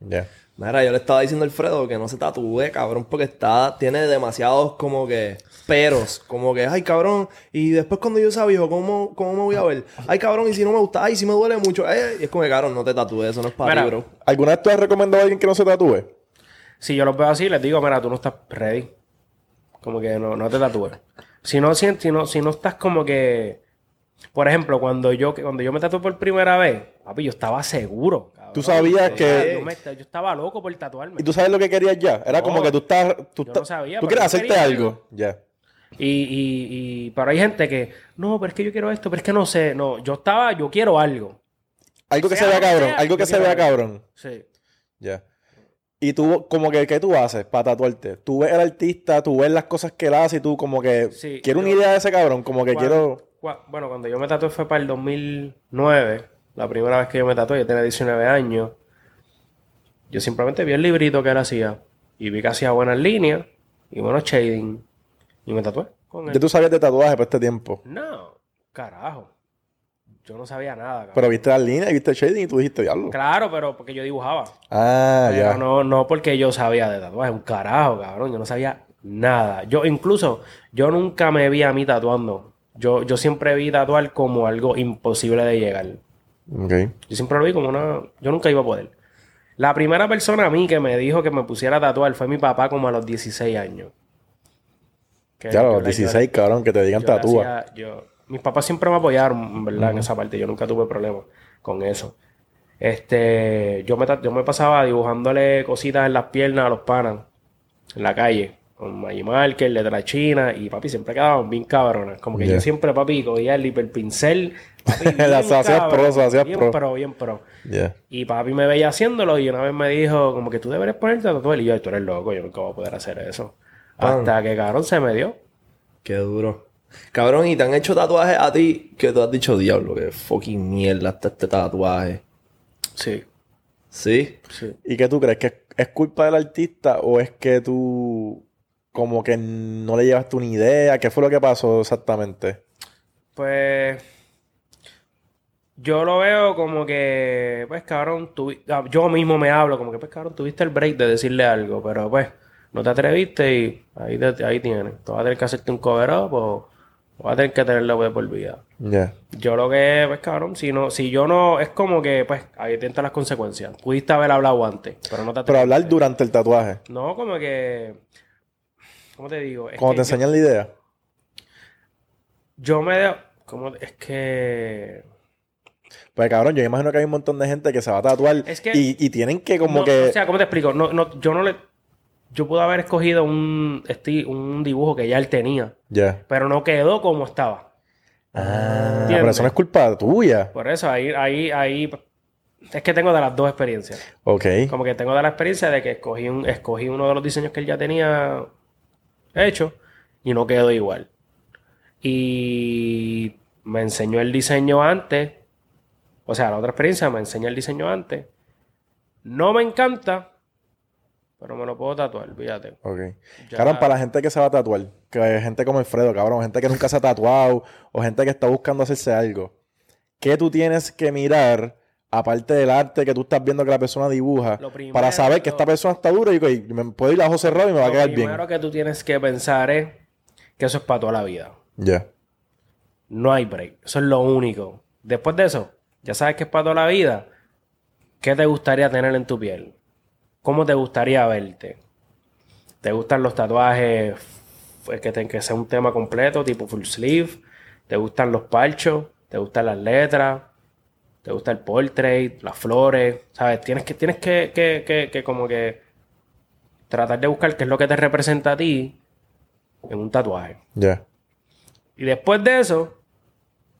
Ya.
Mira, yo le estaba diciendo a Alfredo que no se tatúe, cabrón, porque está, tiene demasiados como que peros, como que, ay, cabrón, y después cuando yo sea viejo, ¿cómo, ¿cómo me voy a ver? Ay, cabrón, y si no me gusta, ay, si me duele mucho, eh, y es como que, cabrón, no te tatúes, eso no es para
Mira,
ti, bro.
¿Alguna vez tú has recomendado a alguien que no se tatúe?
Si yo los veo así, les digo, mira, tú no estás ready. Como que no, no te tatúes. Si no, si, si no, si no estás como que... Por ejemplo, cuando yo, cuando yo me tatué por primera vez, papi, yo estaba seguro. cabrón.
Tú sabías
Yo
que-
Yo, me- yo estaba loco por tatuarme.
¿Y tú sabes lo que querías ya? Era como que tú estás... Tú,
yo no sabía,
tú
yo
hacerte
quería
algo. Ya.
Y, y, y, pero hay gente que, no, pero es que yo quiero esto, pero es que no sé, no, yo estaba, yo quiero algo.
Algo que
Sea
se vea cabrón.
sea,
Algo que se vea cabrón.
Sí.
Ya. Y tú, como que, ¿qué tú haces para tatuarte? Tú ves al artista, tú ves las cosas que él hace y tú como que...
Sí,
quiero una idea de ese cabrón. Como que
Cuando-
quiero...
bueno, cuando yo me tatué fue para el 2009, la primera vez que yo me tatué, yo tenía 19 años. Yo simplemente vi el librito que él hacía y vi que hacía buenas líneas y buenos shading y me tatué con
Ya
él.
tú sabías de tatuaje por este tiempo.
No, carajo. Yo no sabía nada. cabrón.
Pero viste las líneas y viste el shading y tú dijiste, diablo.
Claro, pero porque yo dibujaba.
Ah,
Pero
ya.
no, no porque yo sabía de tatuaje, un carajo, cabrón. Yo no sabía nada. Yo, incluso, yo nunca me vi a mí tatuando. Yo, yo siempre vi tatuar como algo imposible de llegar.
Ok.
Yo siempre lo vi como una. Yo nunca iba a poder. La primera persona a mí que me dijo que me pusiera a tatuar fue mi papá, como a los 16 años. Que
Ya, a los
le-
16, cabrón, que te digan
yo
tatúa.
hacía- yo- mis papás siempre me apoyaron, verdad, en esa parte. Yo nunca tuve problemas con eso. Este, yo me, yo me pasaba dibujándole cositas en las piernas a los panas, en la calle, con Maggie Marker, letra china, y papi siempre quedaban bien cabronas. Como que yo siempre, papi, cogía el hiperpincel, *laughs*
Las hacías pro, las hacías
bien
pro.
pro, bien pro. Y papi me veía haciéndolo y una vez me dijo, como que tú deberías ponerte a tatuar. Y yo, tú eres loco, yo nunca voy a poder hacer eso.
Pan.
Hasta que, cabrón, se me dio.
Qué duro. Cabrón, y te han hecho tatuajes a ti que tú has dicho, diablo, que fucking mierda está este tatuaje.
Sí,
¿Sí?
sí.
¿Y qué tú crees? ¿Que es culpa del artista o es que tú como que no le llevaste una idea? ¿Qué fue lo que pasó exactamente?
Pues yo lo veo como que, pues cabrón, tuvi- ah, yo mismo me hablo como que, pues cabrón, tuviste el break de decirle algo, pero pues no te atreviste y ahí, te- ahí tienes. Tú vas a tener que hacerte un cover up o, vas a tener que tenerlo de por vida. Yo lo que, pues cabrón, si no, si yo no, es como que, pues, ahí te las consecuencias. Pudiste haber hablado antes, pero no te
Pero hablar durante el tatuaje.
No, como que, ¿cómo te digo?
Cuando te enseñan la idea.
Yo, yo me, de- como, es que...
Pues cabrón, yo imagino que hay un montón de gente que se va a tatuar
Es que-
y, y tienen que como
No,
que...
O sea, ¿cómo te explico? No, no, yo no le... Yo pude haber escogido un, un dibujo que ya él tenía,
Ya.
pero no quedó como estaba.
Ah,
¿Entiendes?
pero eso no es culpa tuya.
Por eso, ahí, ahí, ahí... Es que tengo de las dos experiencias.
Ok.
Como que tengo de la experiencia de que escogí, un, escogí uno de los diseños que él ya tenía hecho y no quedó igual. Y me enseñó el diseño antes. O sea, la otra experiencia me enseñó el diseño antes. No me encanta, pero me lo puedo tatuar, fíjate.
Ok.
Ya-
Cabrón, para la gente que se va a tatuar, que hay gente como Alfredo, cabrón, gente que nunca se ha tatuado o gente que está buscando hacerse algo, ¿qué tú tienes que mirar, aparte del arte que tú estás viendo que la persona dibuja,
Lo primero-
para saber que esta persona está dura y que me puedo ir a José cerrado y me va a
Lo
quedar bien?
primero que tú tienes que pensar es que eso es para toda la vida.
Ya.
No hay break. Eso es lo único. Después de eso, ya sabes que es para toda la vida. ¿Qué te gustaría tener en tu piel? ¿Cómo te gustaría verte? ¿Te gustan los tatuajes f- que, te- que sea un tema completo, tipo full sleeve? ¿Te gustan los parchos? ¿Te gustan las letras? ¿Te gusta el portrait? ¿Las flores? ¿Sabes? Tienes que, tienes que, que, que, que como que tratar de buscar qué es lo que te representa a ti en un tatuaje.
Ya.
Y después de eso,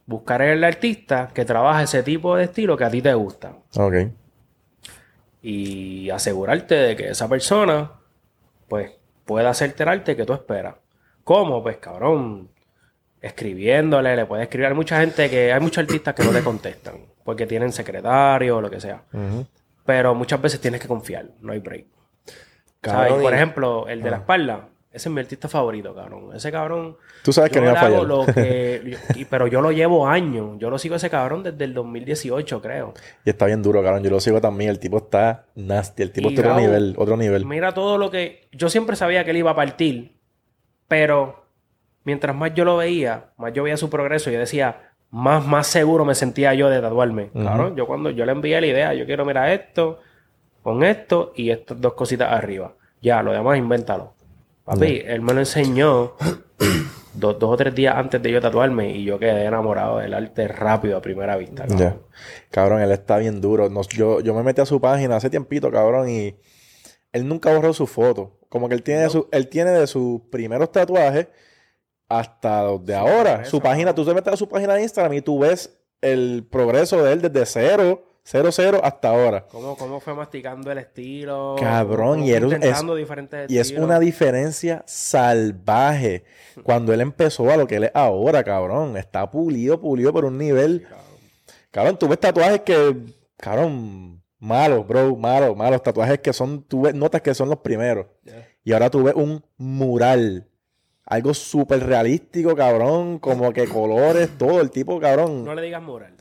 buscar el artista que trabaja ese tipo de estilo que a ti te gusta.
Ok.
Y asegurarte de que esa persona, pues, pueda hacerte el arte que tú esperas. ¿Cómo? Pues, cabrón, escribiéndole, le puedes escribir. Hay mucha gente que, hay muchos artistas que no te contestan, porque tienen secretario o lo que sea. Pero muchas veces tienes que confiar, no hay break.
Cabrón,
¿Sabes? Por ejemplo, el de la espalda. Ese es mi artista favorito, cabrón. Ese cabrón.
Tú sabes que no iba a fallar.
lo que- *laughs* y- pero yo lo llevo años. Yo lo sigo a ese cabrón desde el 2018, creo.
Y está bien duro, cabrón. Yo lo sigo también. El tipo está nasty. El tipo
Y
está otro
Raúl,
nivel. Otro nivel.
Mira todo lo que. Yo siempre sabía que él iba a partir, pero mientras más yo lo veía, más yo veía su progreso. Yo decía, más, más seguro me sentía yo de tatuarme. Cabrón, yo cuando yo le envié la idea, yo quiero mirar esto, con esto y estas dos cositas arriba. Ya, lo demás, invéntalo. Papi, él me lo enseñó *coughs* dos, dos o tres días antes de yo tatuarme y yo quedé enamorado del arte rápido a primera vista. cabrón.
Cabrón, él está bien duro. Nos- yo, yo me metí a su página hace tiempito, cabrón, y él nunca borró su foto. Como que él tiene, su, él tiene de sus primeros tatuajes hasta los de ahora. Su página, tú te metes a su página de Instagram y tú ves el progreso de él desde cero, cero, cero hasta ahora.
¿Cómo, cómo fue masticando el estilo?
Cabrón, y era es- Y es una diferencia salvaje. *laughs* Cuando él empezó a lo que él es ahora, cabrón. Está pulido, pulido por un nivel. Cabrón, tú ves tatuajes que, cabrón, malos, bro, malos, malos. Tatuajes que son, tú ves, notas que son los primeros. Y ahora tú ves un mural. Algo súper realístico, cabrón. Como que colores, todo. El tipo, cabrón.
No le digas mural.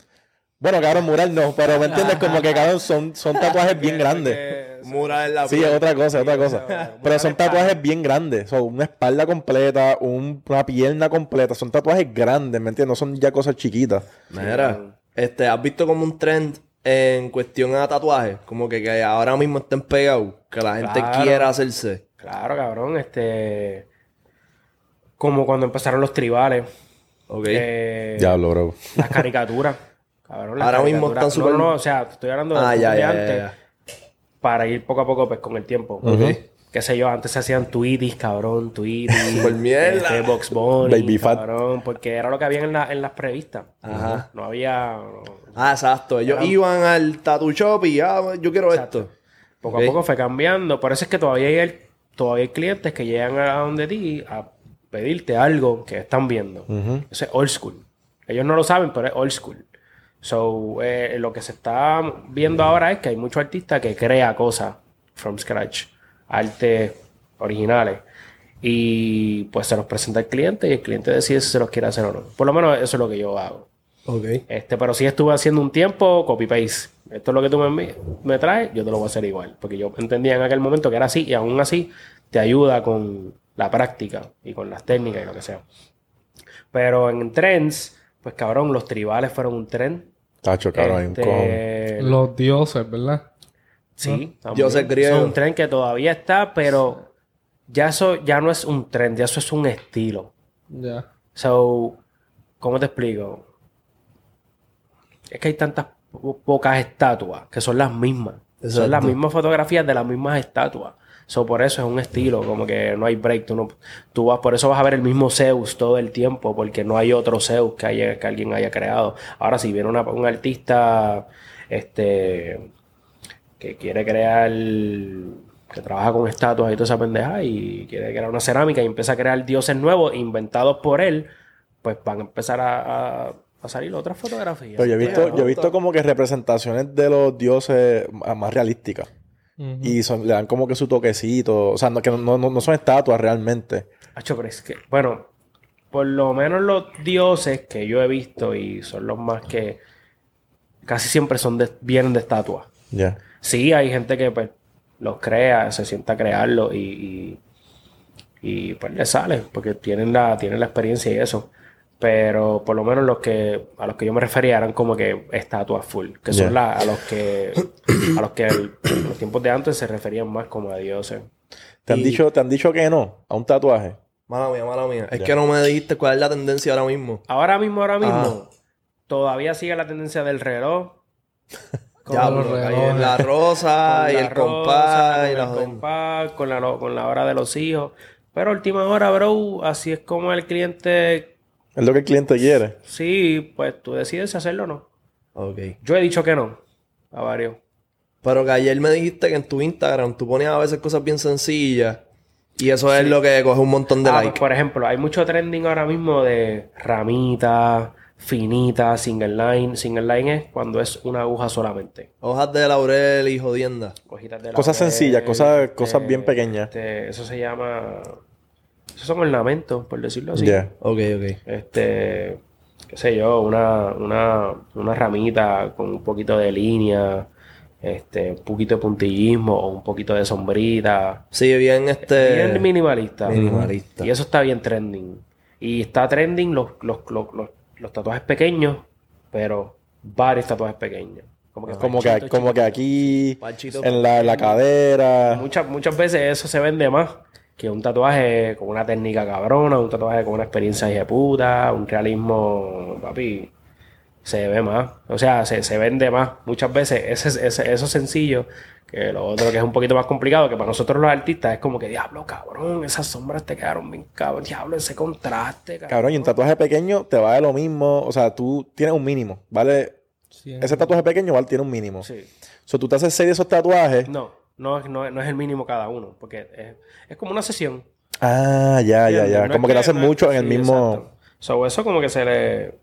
Bueno, cabrón, mural no. Pero me entiendes, como que, cabrón, son, son *laughs* tatuajes bien grandes.
Mural en la
Sí,
piel.
es otra cosa, es otra cosa.
pero
son tatuajes bien grandes. Son una espalda completa, un- una pierna completa. Son tatuajes grandes, ¿me entiendes? No son ya cosas chiquitas.
Mira, este, ¿has visto como un trend en cuestión a tatuajes? Como que, que ahora mismo estén pegados, que la gente
Claro.
quiera hacerse.
Claro, cabrón. Este. Como cuando empezaron los tribales.
Ok.
eh,
Diablo, bro.
Las caricaturas. *laughs* Cabrón,
Ahora mismo están
No,
súper-
no, no, o sea, estoy hablando de,
Ah, ya,
de
ya,
antes.
ya.
Para ir poco a poco, pues, con el tiempo.
Ok.
Qué sé yo, antes se hacían tweeties, cabrón, tweeties.
Super mierda.
Este, Box Bunny,
Baby fat.
cabrón, porque era lo que había en, la- en las previstas.
Ajá.
No había... no-
Ah, exacto. Ellos iban al tattoo shop y ah, yo quiero esto.
Poco a poco fue cambiando. Por eso es que todavía hay, el- todavía hay clientes que llegan a donde ti a pedirte algo que están viendo.
Ujú.
Eso es old school. Ellos no lo saben, pero es old school. So, eh, lo que se está viendo ahora es que hay muchos artistas que crea cosas from scratch, artes originales. Y pues se los presenta al cliente y el cliente decide si se los quiere hacer o no. Por lo menos eso es lo que yo hago.
Ok.
Este, pero si estuve haciendo un tiempo, copy paste. Esto es lo que tú me, me traes, yo te lo voy a hacer igual. Porque yo entendía en aquel momento que era así y aún así te ayuda con la práctica y con las técnicas y lo que sea. Pero en trends, pues cabrón, los tribales fueron un trend.
Tacho, cabrón, hay un.
Este,
Los dioses, ¿verdad?
Sí.
Dioses griegos.
Es un tren que todavía está, pero ya eso ya no es un tren, ya eso es un estilo.
Ya.
So, ¿cómo te explico? Es que hay tantas po- pocas estatuas que son las mismas. Son las mismas fotografías de las mismas estatuas. So, por eso es un estilo, como que no hay break. Tú, no, tú vas, por eso vas a ver el mismo Zeus todo el tiempo, porque no hay otro Zeus que, haya, que alguien haya creado. Ahora, si viene una- un artista este, que quiere crear, que trabaja con estatuas y toda esa pendeja, y quiere crear una cerámica y empieza a crear dioses nuevos inventados por él, pues van a empezar a, a- a salir otras fotografías.
Pero yo he visto, yo he visto como que representaciones de los dioses más más Y son- le dan como que su toquecito. O sea, no, que no, no, no son estatuas realmente.
Acho, pero es que, bueno, por lo menos los dioses que yo he visto y son los más que casi siempre son de- vienen de estatuas.
Ya.
Sí, hay gente que pues los crea, se sienta a crearlo y, y, y, pues le sale, porque tienen la, tienen la experiencia y eso. Pero por lo menos los que a los que yo me refería eran como que estatuas full, que son la- a los que a los que el- en los tiempos de antes se referían más como a dioses.
¿Te han,
Y-
dicho, ¿Te han dicho que no a un tatuaje?
Mala mía, mala mía. Es que no me dijiste cuál es la tendencia ahora mismo.
Ahora mismo, ahora mismo, todavía sigue la tendencia del reloj. *laughs* Con
Ya,
los relojes.
la rosa
con
y
la
el
rosa,
compás y
el
la
compás, con la, con la hora de los hijos. Pero a última hora, bro, así es como el cliente,
Es lo que el cliente quiere.
sí, pues tú decides si hacerlo o no.
Ok.
Yo he dicho que no, a varios.
Pero que ayer me dijiste que en tu Instagram tú ponías a veces cosas bien sencillas y eso es lo que coge un montón de
Ah, pues,
likes.
por ejemplo, hay mucho trending ahora mismo de ramitas, finitas, single line. Single line es cuando es una aguja solamente.
Hojas de laurel y jodienda.
Hojitas de
Cosas sencillas, cosas- cosas bien pequeñas.
este, eso se llama... Esos son ornamentos, por decirlo así.
Ya.
Ok, ok.
este, qué sé yo, una, una, una ramita con un poquito de línea, este, un poquito de puntillismo o un poquito de sombrita.
Sí, bien este...
Bien minimalista.
minimalista.
Y eso está bien trending. Y está trending los, los, los, los, los tatuajes pequeños, pero varios tatuajes pequeños. Como que,
Como que, como que aquí, en la, en la cadera.
Muchas, muchas veces eso se vende más que un tatuaje con una técnica cabrona, un tatuaje con una experiencia de puta, un realismo, papi, se ve más. O sea, se, se vende más. Muchas veces ese, ese, eso sencillo que lo otro que es un poquito más complicado, que para nosotros los artistas es como que, diablo, cabrón, esas sombras te quedaron bien cabrón, diablo, ese contraste, cabrón.
Cabrón, y un tatuaje pequeño te vale lo mismo. O sea, tú tienes un mínimo. Vale.
Sí,
Ese tatuaje pequeño vale, tiene un mínimo.
Sí.
O sea, tú te haces seis de esos tatuajes.
No, no, es- no, no es el mínimo cada uno, porque es, es como una sesión.
Ah, ya, ya,
¿Entiendes?
ya.
No
como que te hacen
no es-
mucho en el
sí,
mismo.
exacto. So, eso como que se le...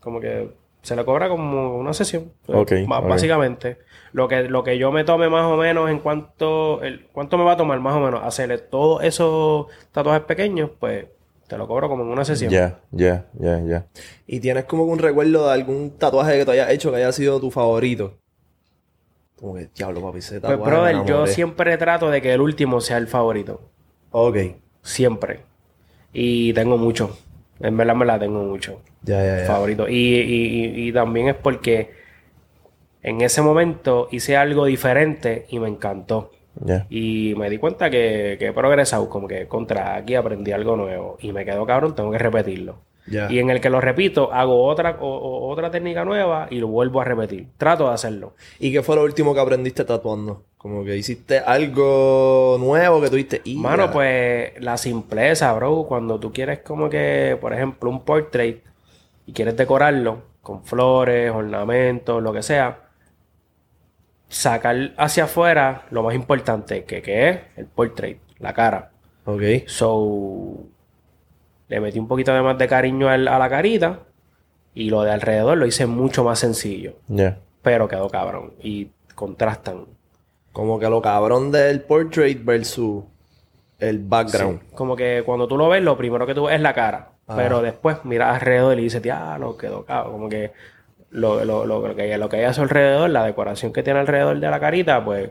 Como que se le cobra como una sesión.
Ok,
Ba-
ok.
Básicamente. Lo que, lo que yo me tome más o menos en cuanto... El, ¿Cuánto me va a tomar más o menos hacerle todos esos tatuajes pequeños? Pues te lo cobro como en una sesión.
Ya, ya, ya, ya.
¿Y tienes como que un recuerdo de algún tatuaje que te hayas hecho que haya sido tu favorito? Como que, diablo, papi, ese
Pues,
me
brother, yo
enamoré".
siempre trato de que el último sea el favorito.
Ok.
Siempre. Y tengo mucho. En verdad, en verdad, tengo mucho.
Ya, ya, ya.
favorito. Y, y- y- también es porque en ese momento hice algo diferente y me encantó.
Ya.
Y me di cuenta que, que he progresado, como que contra aquí aprendí algo nuevo. Y me quedó cabrón, tengo que repetirlo. Y en el que lo repito, hago otra, o- o- otra técnica nueva y lo vuelvo a repetir. Trato de hacerlo.
¿Y qué fue lo último que aprendiste tatuando? Como que hiciste algo nuevo que tuviste. y
Mano, pues la simpleza, bro. Cuando tú quieres como que, por ejemplo, un portrait y quieres decorarlo con flores, ornamentos, lo que sea, sacar hacia afuera lo más importante, que, que es el portrait, la cara.
Ok.
So, le metí un poquito de más de cariño al- a la carita y lo de alrededor lo hice mucho más sencillo.
Ya.
Pero quedó cabrón. Y contrastan.
Como que lo cabrón del portrait versus el background.
Sí. Como que cuando tú lo ves, lo primero que tú ves es la cara.
Ah.
Pero después miras alrededor y dices, ya, lo quedó cabrón. Como que lo, lo, lo, lo que, lo que hay a su alrededor, la decoración que tiene alrededor de la carita, pues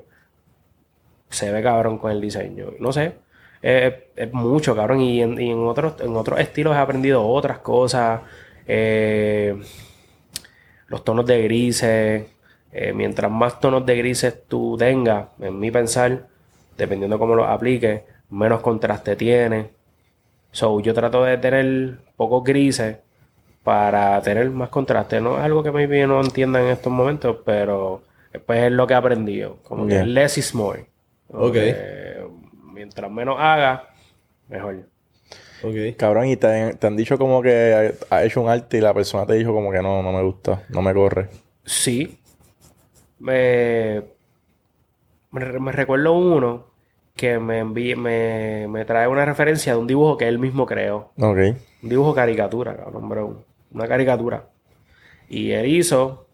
se ve cabrón con el diseño. No sé. Es, es mucho, cabrón. Y en, y en otros, en otros estilos he aprendido otras cosas. Eh, los tonos de grises. eh, mientras más tonos de grises tú tengas, en mi pensar, dependiendo cómo los apliques, menos contraste tiene. So, yo trato de tener pocos grises para tener más contraste. No es algo que maybe no entienda en estos momentos, pero pues es lo que he aprendido. Como
Yeah.
que less is more.
Ok.
que mientras menos haga, mejor.
Ok.
Cabrón, y te, te han dicho como que ha hecho un arte y la persona te dijo como que no, no me gusta, no me corre.
Sí. Me, me, re- me recuerdo uno que me, envi- me, me trae una referencia de un dibujo que él mismo creó.
Ok.
Un dibujo caricatura, cabrón, bro. Una caricatura. Y él hizo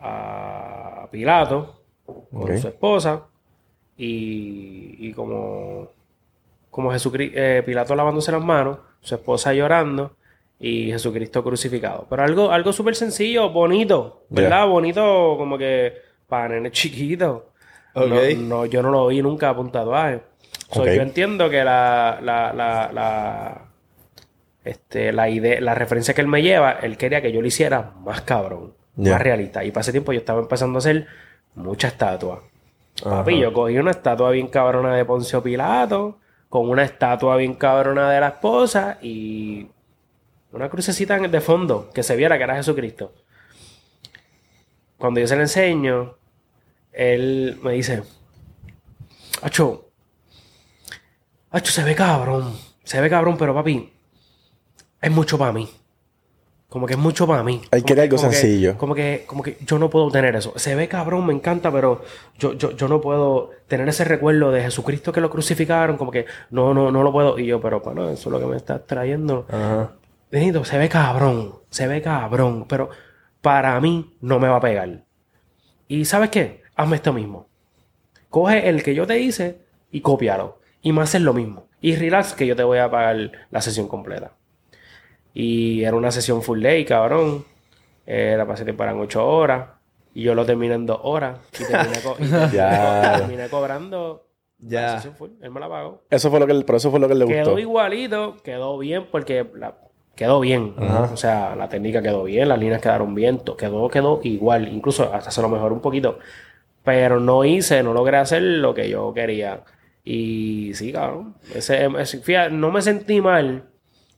a Pilato con su esposa y, y como, como Jesucristo, Pilato lavándose las manos, su esposa llorando y Jesucristo crucificado. Pero algo, algo súper sencillo, bonito, ¿verdad? Bonito como que para nenes chiquitos.
Ok.
No, no, yo no lo vi nunca apuntado a So,
Ok.
Yo entiendo que la, la, la, la, este, la idea, la referencia que él me lleva, él quería que yo lo hiciera más cabrón, más realista. Y para ese tiempo yo estaba empezando a hacer muchas estatuas.
Ajá.
Papi, yo cogí una estatua bien cabrona de Poncio Pilato, con una estatua bien cabrona de la esposa y una crucecita en- de fondo que se viera que era Jesucristo. Cuando yo se le enseño, él me dice, Acho, Acho, se ve cabrón, se ve cabrón, pero papi, es mucho para mí. Como que es mucho para mí.
Quiere
que-
algo
como que-
sencillo.
como que, como que yo no puedo tener eso. Se ve cabrón, me encanta, pero yo, yo, yo no puedo tener ese recuerdo de Jesucristo que lo crucificaron. Como que no, no, no lo puedo. Y yo, pero bueno, eso es lo que me estás trayendo.
Ajá.
Benito, se ve cabrón, se ve cabrón, pero para mí no me va a pegar. Y ¿sabes qué? Hazme esto mismo. Coge el que yo te hice y cópialo. Y me haces lo mismo. Y relax que yo te voy a pagar la sesión completa. Y era una sesión full day, cabrón. Eh, la pasé para 8 horas. Y yo lo terminé en 2 horas. Y terminé, co- y *laughs* terminé
Ya.
co- terminé cobrando la
Ya.
sesión full. Él me la pagó.
Eso fue lo que, él- pero eso fue lo que le
Quedó
gustó.
igualito, quedó bien porque la- quedó bien. O sea, la técnica quedó bien, las líneas quedaron bien, quedó, quedó igual. Incluso hasta se lo mejoró un poquito. Pero no hice, no logré hacer lo que yo quería. Y sí, cabrón. Ese, ese- fíjate, no me sentí mal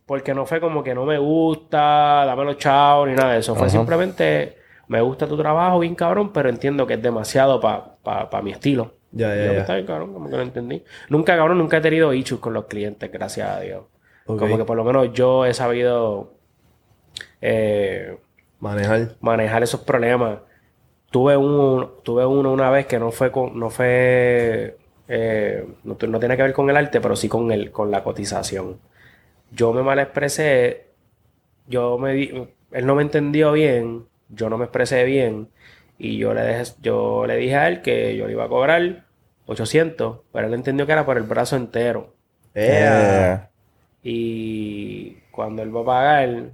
porque no fue como que no me gusta, dame los chavos ni nada de eso. Fue
Ajá.
simplemente, me gusta tu trabajo, bien cabrón, pero entiendo que es demasiado para mi estilo.
Ya, ya,
yo,
ya.
"Está bien, cabrón, como que no entendí. Nunca, cabrón, nunca he tenido issues con los clientes, gracias a Dios. Como que por lo menos yo he sabido eh,
Manejar.
manejar esos problemas. Tuve un, tuve uno una vez que no fue con, no fue, eh, no, no tiene que ver con el arte, pero sí con el, con la cotización. Yo me mal expresé, yo me di- él no me entendió bien, yo no me expresé bien, y yo le dejé, yo le dije a él que yo le iba a cobrar 800, pero él entendió que era por el brazo entero.
Eh,
Y cuando él va a pagar,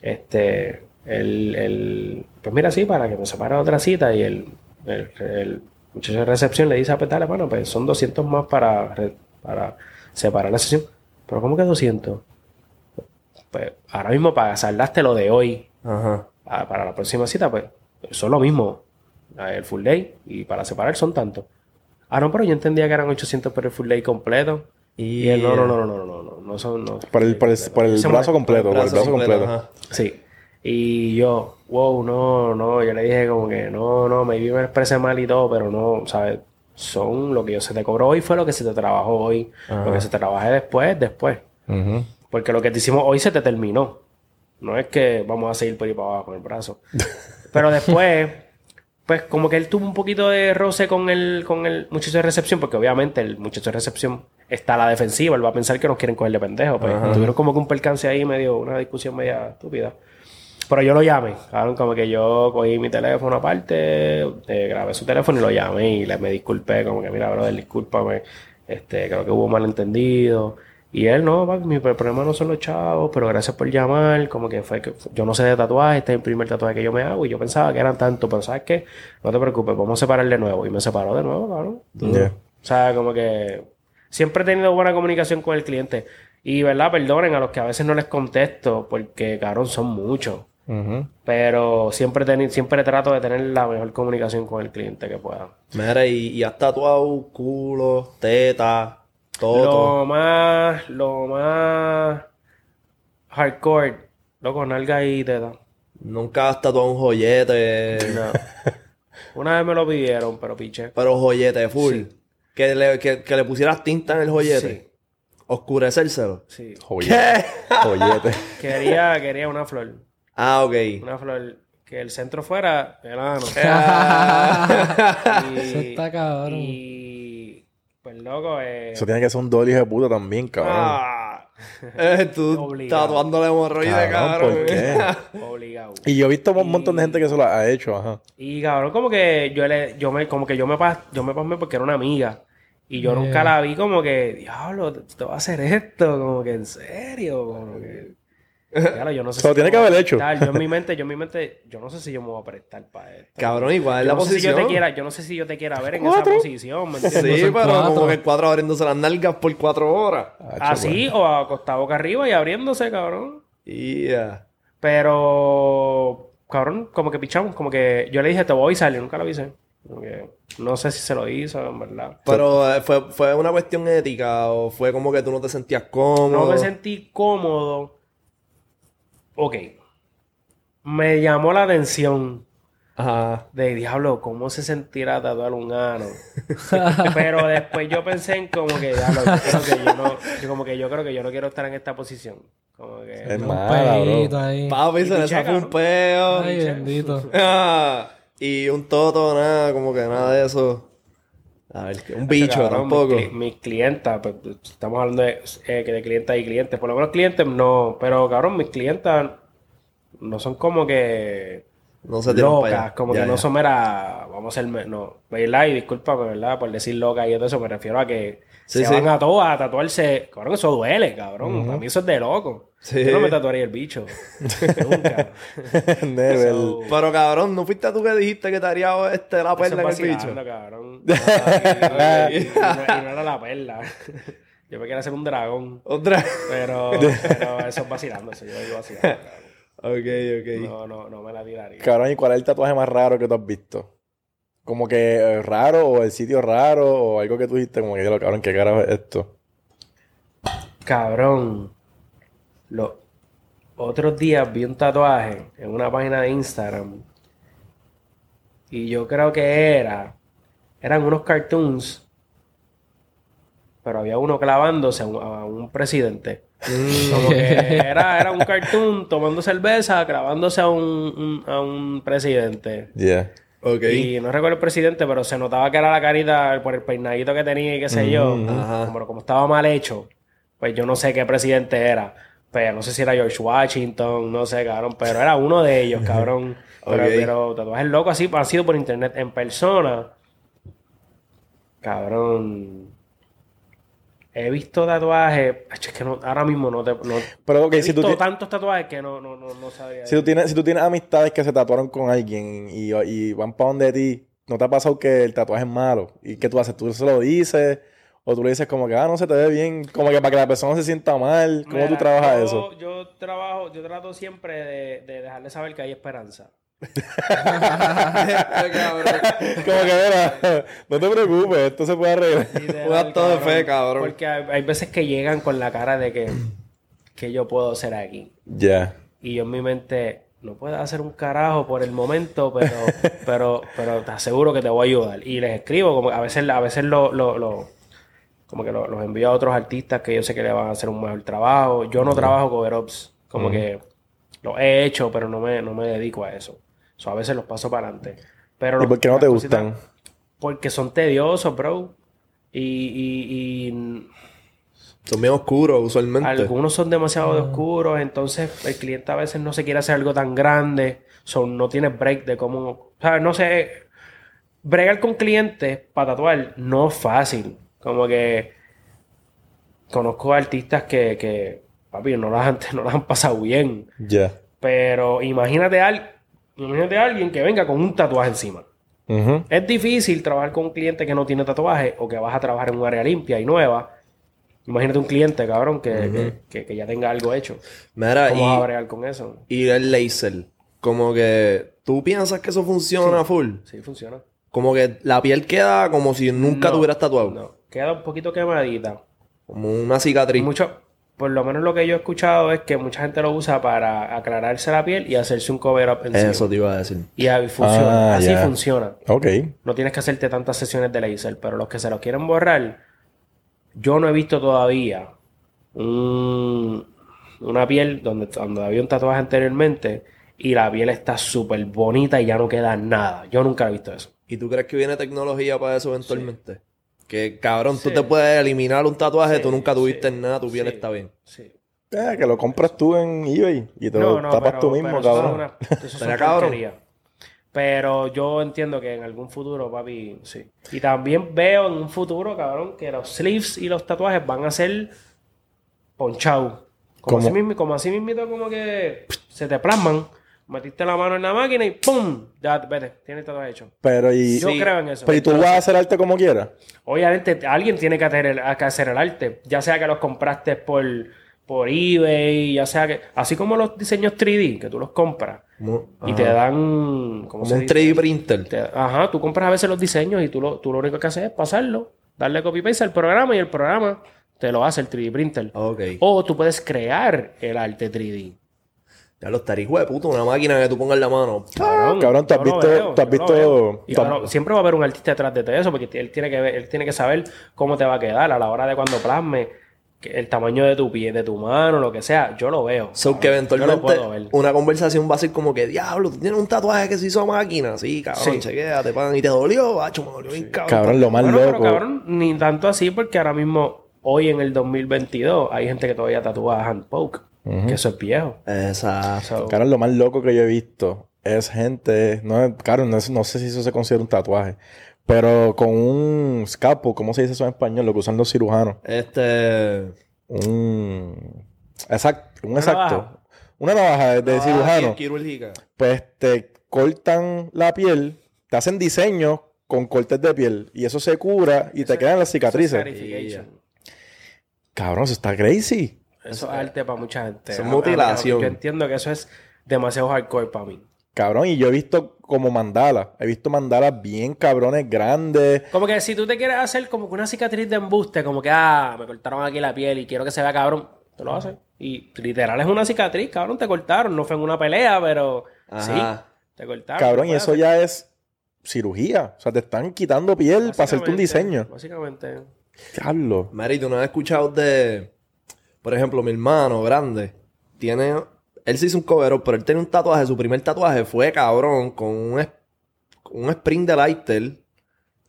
este, él, él- pues mira, sí, para que me separe otra cita. Y el, el, el muchacho de recepción le dice a Petale, bueno, pues son 200 más para, para separar la sesión. Pero ¿cómo que 200? Pues ahora mismo para saldaste lo de hoy.
Ajá.
Para, la próxima cita, pues, son lo mismo. El full day y para separar son tantos. Ah, no, pero yo entendía que eran 800 por el full day completo. Y yeah. no, no, no, no, no, no, no son... No,
el, para el, para el, brazo completo, para el brazo completo.
completo.
Sí. Y yo, wow, no, no, yo le dije como que no, no, me vi me expresé mal y todo, pero no, ¿sabes? Son lo que yo se te cobró hoy fue lo que se te trabajó hoy. Lo que se te trabaje después, después. Porque lo que te hicimos hoy se te terminó. No es que vamos a seguir por ahí para abajo con el brazo. *laughs* Pero después, pues como que él tuvo un poquito de roce con el, con el muchacho de recepción, porque obviamente el muchacho de recepción está a la defensiva. Él va a pensar que nos quieren coger de pendejo. Pues tuvieron como que un percance ahí medio, una discusión media estúpida. Pero yo lo llamé, cabrón, como que yo cogí mi teléfono aparte, eh, grabé su teléfono y lo llamé y le me disculpé, como que mira, brother, discúlpame, este, creo que hubo malentendido. Y él, no, pa, mi problema no son los chavos, pero gracias por llamar, como que fue que yo no sé de tatuaje, este es el primer tatuaje que yo me hago y yo pensaba que eran tantos, pero ¿sabes qué? No te preocupes, vamos a separar de nuevo. Y me separó de nuevo, cabrón.
Yeah.
O sea, como que siempre he tenido buena comunicación con el cliente. Y, ¿verdad? Perdonen a los que a veces no les contesto, porque, cabrón, son muchos. Pero siempre, teni- siempre trato de tener la mejor comunicación con el cliente que pueda.
Mira, y, y has tatuado culo, teta, todo.
Lo más, lo más hardcore, loco, nalga y teta.
Nunca has tatuado un joyete.
No. *laughs* Una vez me lo pidieron, pero piché.
Pero joyete full. Que, le, que, que le pusieras tinta en el joyete. Oscurecérselo.
Sí.
Joyete. Joyete. *laughs*
Quería, quería una flor.
Ah, ok.
Una flor que el centro fuera el ano. *laughs* *laughs* y,
Eso está cabrón.
Y, pues loco, eh,
Eso tiene que ser un hijo de puta también, cabrón.
Ah. Eh, tú *laughs*
Obligado.
tatuándole hemorroides,
Cabrón,
cabrón.
¿por qué?
obligado.
Y yo he visto un montón de gente que eso lo ha hecho, ajá.
Y cabrón, como que yo le, yo me, como que yo me pas, yo me pasmé porque era una amiga. Y yo nunca la vi como que, diablo, te, te vas a hacer esto, como que en serio, como que. Diablo, yo no sé *laughs*
Se lo tiene que haber hecho.
Yo en mi *laughs* mente, yo en mi mente, yo no sé si yo me voy a prestar para esto.
Cabrón, ¿y cuál es la
no sé si yo
posición?
te quiera, yo no sé si yo te quiera ver en esa posición, ¿me entiendes?
Sí, pero
cuatro.
como que cuatro abriéndose las nalgas por cuatro horas.
Así, o acostado boca arriba y abriéndose, cabrón.
Yeah.
Pero, cabrón, como que pichamos, como que yo le dije, te voy a avisar y nunca lo avisé. Que no sé si se lo hizo, en verdad.
Pero eh, fue, fue una cuestión ética o fue como que tú no te sentías cómodo.
No me sentí cómodo. Ok. Me llamó la atención
Ajá.
de diablo, ¿cómo se sentirá tatuar un ano? *laughs* Pero después yo pensé en como que, diablo, yo creo que yo no, yo como que yo creo que yo no quiero estar en esta posición. Como que.
Es
Un pedito ahí.
Papi, se le sacó un peo.
Ay, bendito.
Ah, *laughs* y un toto, nada, como que nada de eso. A ver, que un bicho
Cabrón,
tampoco.
Mis, mis clientas, pues, estamos hablando de, eh, de clientas y clientes. Por lo menos clientes no, pero cabrón, mis clientas no son como que
No se
locas, como
Ya,
que no son mera, vamos a ser, no, ¿verdad? Y discúlpame, ¿verdad? Por decir loca y todo eso, me refiero a que
Sí,
se
sí.
van a todas a tatuarse. Cabrón, eso duele, cabrón. Para mí eso es de loco.
Sí.
Yo no me tatuaría el bicho. *laughs* Nunca.
Never.
So,
Pero cabrón, ¿no fuiste tú que dijiste que te haría este, la perla en el bicho?
cabrón. *laughs* y, y- y no, y no era la perla. *laughs* Yo me quería hacer un dragón.
Otra.
Pero, pero eso es vacilando, eso yo digo vacilando, cabrón.
ok, ok.
No, no, no me la tiraría.
Cabrón, ¿y cuál es el tatuaje más raro que tú has visto? Como que eh, raro, o el sitio raro, o algo que tú dijiste, como que, "Diablo, cabrón, ¿qué carajo es esto?
Cabrón. Los otros días vi un tatuaje en una página de Instagram. Y yo creo que era. Eran unos cartoons. Pero había uno clavándose a un, a un presidente. Como que *laughs* era, era un cartoon tomando cerveza, clavándose a un, un- a un presidente.
Yeah.
Y no recuerdo el presidente, pero se notaba que era la carita por el peinadito que tenía y qué sé yo.
Ajá.
Como, como estaba mal hecho, pues yo no sé qué presidente era. Pero no sé si era George Washington, no sé, cabrón. Pero era uno de ellos, cabrón. *laughs* Pero,
Ok.
pero tatuajes locos así han sido por internet. En persona, cabrón. He visto tatuajes. Es que no, ahora mismo no te. No,
Pero, ok,
he
si tú,
visto tantos tatuajes que no, no, no, no sabía.
si, tú tienes, si tú tienes amistades que se tatuaron con alguien y, y van para donde ti, ¿no te ha pasado que el tatuaje es malo? ¿Y qué tú haces? ¿Tú se lo dices? ¿O tú le dices como que, ah, no se te ve bien? Como que para que la persona se sienta mal. ¿Cómo tú
Mira,
trabajas
yo-
eso?
Yo trabajo, yo trato siempre de, de dejarle saber que hay esperanza.
Como que, mira, no te preocupes, esto se puede arreglar.
Literal,
Un acto de fe, cabrón.
Porque hay, hay veces que llegan con la cara de que, que yo puedo ser aquí.
Ya.
Y yo en mi mente, no puedo hacer un carajo por el momento, pero, *laughs* pero, pero te aseguro que te voy a ayudar. Y les escribo, como a veces, a veces lo, lo, lo- como que lo- los envío a otros artistas que yo sé que le van a hacer un mejor trabajo. Yo no trabajo cover-ups, como que lo he hecho, pero no me, no me dedico a eso. So, a veces los paso para adelante. Pero
¿Y por qué no te
cositas-
gustan?
Porque son tediosos, bro. Y, y, y
Son bien oscuros usualmente.
Algunos son demasiado oscuros, entonces el cliente a veces no se quiere hacer algo tan grande, son, no tiene break de cómo, o sea, no sé, bregar con clientes para tatuar no es fácil, como que conozco artistas que, que papi, no las han, *laughs* no las han pasado bien,
Ya.
pero imagínate, al, imagínate a alguien que venga con un tatuaje encima. Es difícil trabajar con un cliente que no tiene tatuaje o que vas a trabajar en un área limpia y nueva. Imagínate un cliente, cabrón, que, que- que- que ya tenga algo hecho.
Mira,
¿Cómo vas a
y,
bregar con eso?
y el laser. Como que tú piensas que eso funciona full.
Sí, funciona.
Como que la piel queda como si nunca
No,
te hubieras tatuado.
No, queda un poquito quemadita.
Como una cicatriz.
Mucho, por lo menos lo que yo he escuchado es que mucha gente lo usa para aclararse la piel y hacerse un cover up encima.
Eso te iba a decir.
Y ahí funciona.
Ah,
Así funciona.
Ok.
No tienes que hacerte tantas sesiones de laser, pero los que se lo quieren borrar, yo no he visto todavía un- una piel donde, donde había un tatuaje anteriormente y la piel está súper bonita y ya no queda nada. Yo nunca he visto eso.
¿Y tú crees que viene tecnología para eso eventualmente? Que cabrón, tú te puedes eliminar un tatuaje,
Sí,
tú nunca tuviste
sí,
nada, tu piel
sí,
está bien.
Sí.
Eh, que lo compras tú en eBay y te lo tapas tú mismo,
pero eso
cabrón.
es una-
cabrón.
porquerías. Pero yo entiendo que en algún futuro, papi, sí. Y también veo en un futuro, cabrón, que los sleeves y los tatuajes van a ser ponchados. Como, así mismo, como así mismito, como que se te plasman. Metiste la mano en la máquina y ¡pum! Ya, vete, tienes tatuaje hecho.
Pero y...
Yo creo en eso.
Pero y tú vas a hacer arte como quieras.
Obviamente, alguien tiene que hacer, el, que hacer el arte. Ya sea que los compraste por, por eBay, ya sea que. Así como los diseños 3D, que tú los compras
Como,
y te dan. ¿Cómo
como
se
un
dice?
3D printer.
Te- ajá, tú compras a veces los diseños y tú lo, tú lo único que haces es pasarlo, darle copy paste al programa y el programa te lo hace el 3D printer.
Ok.
O tú puedes crear el arte 3D.
Ya lo estaría, hijo de puta, una máquina que tú pongas en la mano.
Cabrón, ¿tú has visto-
veo,
tú has visto-.
Y claro, siempre va a haber un artista detrás de todo eso porque él tiene que ver, él tiene que saber cómo te va a quedar a la hora de cuando plasme el tamaño de tu pie, de tu mano, lo que sea. Yo lo veo.
So que
Yo lo
eventualmente
puedo ver.
una conversación va a ser como que, diablo, tú tienes un tatuaje que se hizo a máquina. Sí, cabrón,
Sí.
chequéate, pan. Y te dolió, bacho, me dolió bien cabrón.
Cabrón, lo más
Bueno, pero
loco.
cabrón, ni tanto así porque ahora mismo, hoy en el 2022, hay gente que todavía tatúa hand poke. Que eso es viejo.
Exacto.
So,
lo más loco que yo he visto es gente. No, claro, no, es- no sé si eso se considera un tatuaje. Pero con un scalpel, ¿cómo se dice eso en español? Lo que usan los cirujanos.
Este.
Un. Exacto. Un
Una
exacto.
navaja.
Una navaja de, de
ah,
cirujano.
quirúrgica.
Pues te cortan la piel, te hacen diseños con cortes de piel. Y eso se cura y te quedan las
eso es
cicatrices. Cabrón, eso está crazy.
Eso es arte para mucha gente.
Eso es mutilación.
Yo entiendo que eso es demasiado hardcore para mí.
Cabrón, y yo he visto como mandalas. He visto mandalas bien cabrones grandes.
Como que si tú te quieres hacer como que una cicatriz de embuste, como que, ah, me cortaron aquí la piel y quiero que se vea cabrón, te lo haces. Y literal es una cicatriz, cabrón, te cortaron. No fue en una pelea, pero
Ajá.
sí, te cortaron.
Cabrón, y eso
hacer.
ya es cirugía. O sea, te están quitando piel para hacerte un diseño.
Básicamente.
Carlos.
Mary, tú no has escuchado de. Por ejemplo, mi hermano grande tiene. Él se hizo un cover pero él tiene un tatuaje. Su primer tatuaje fue cabrón con un, un spring de lighter,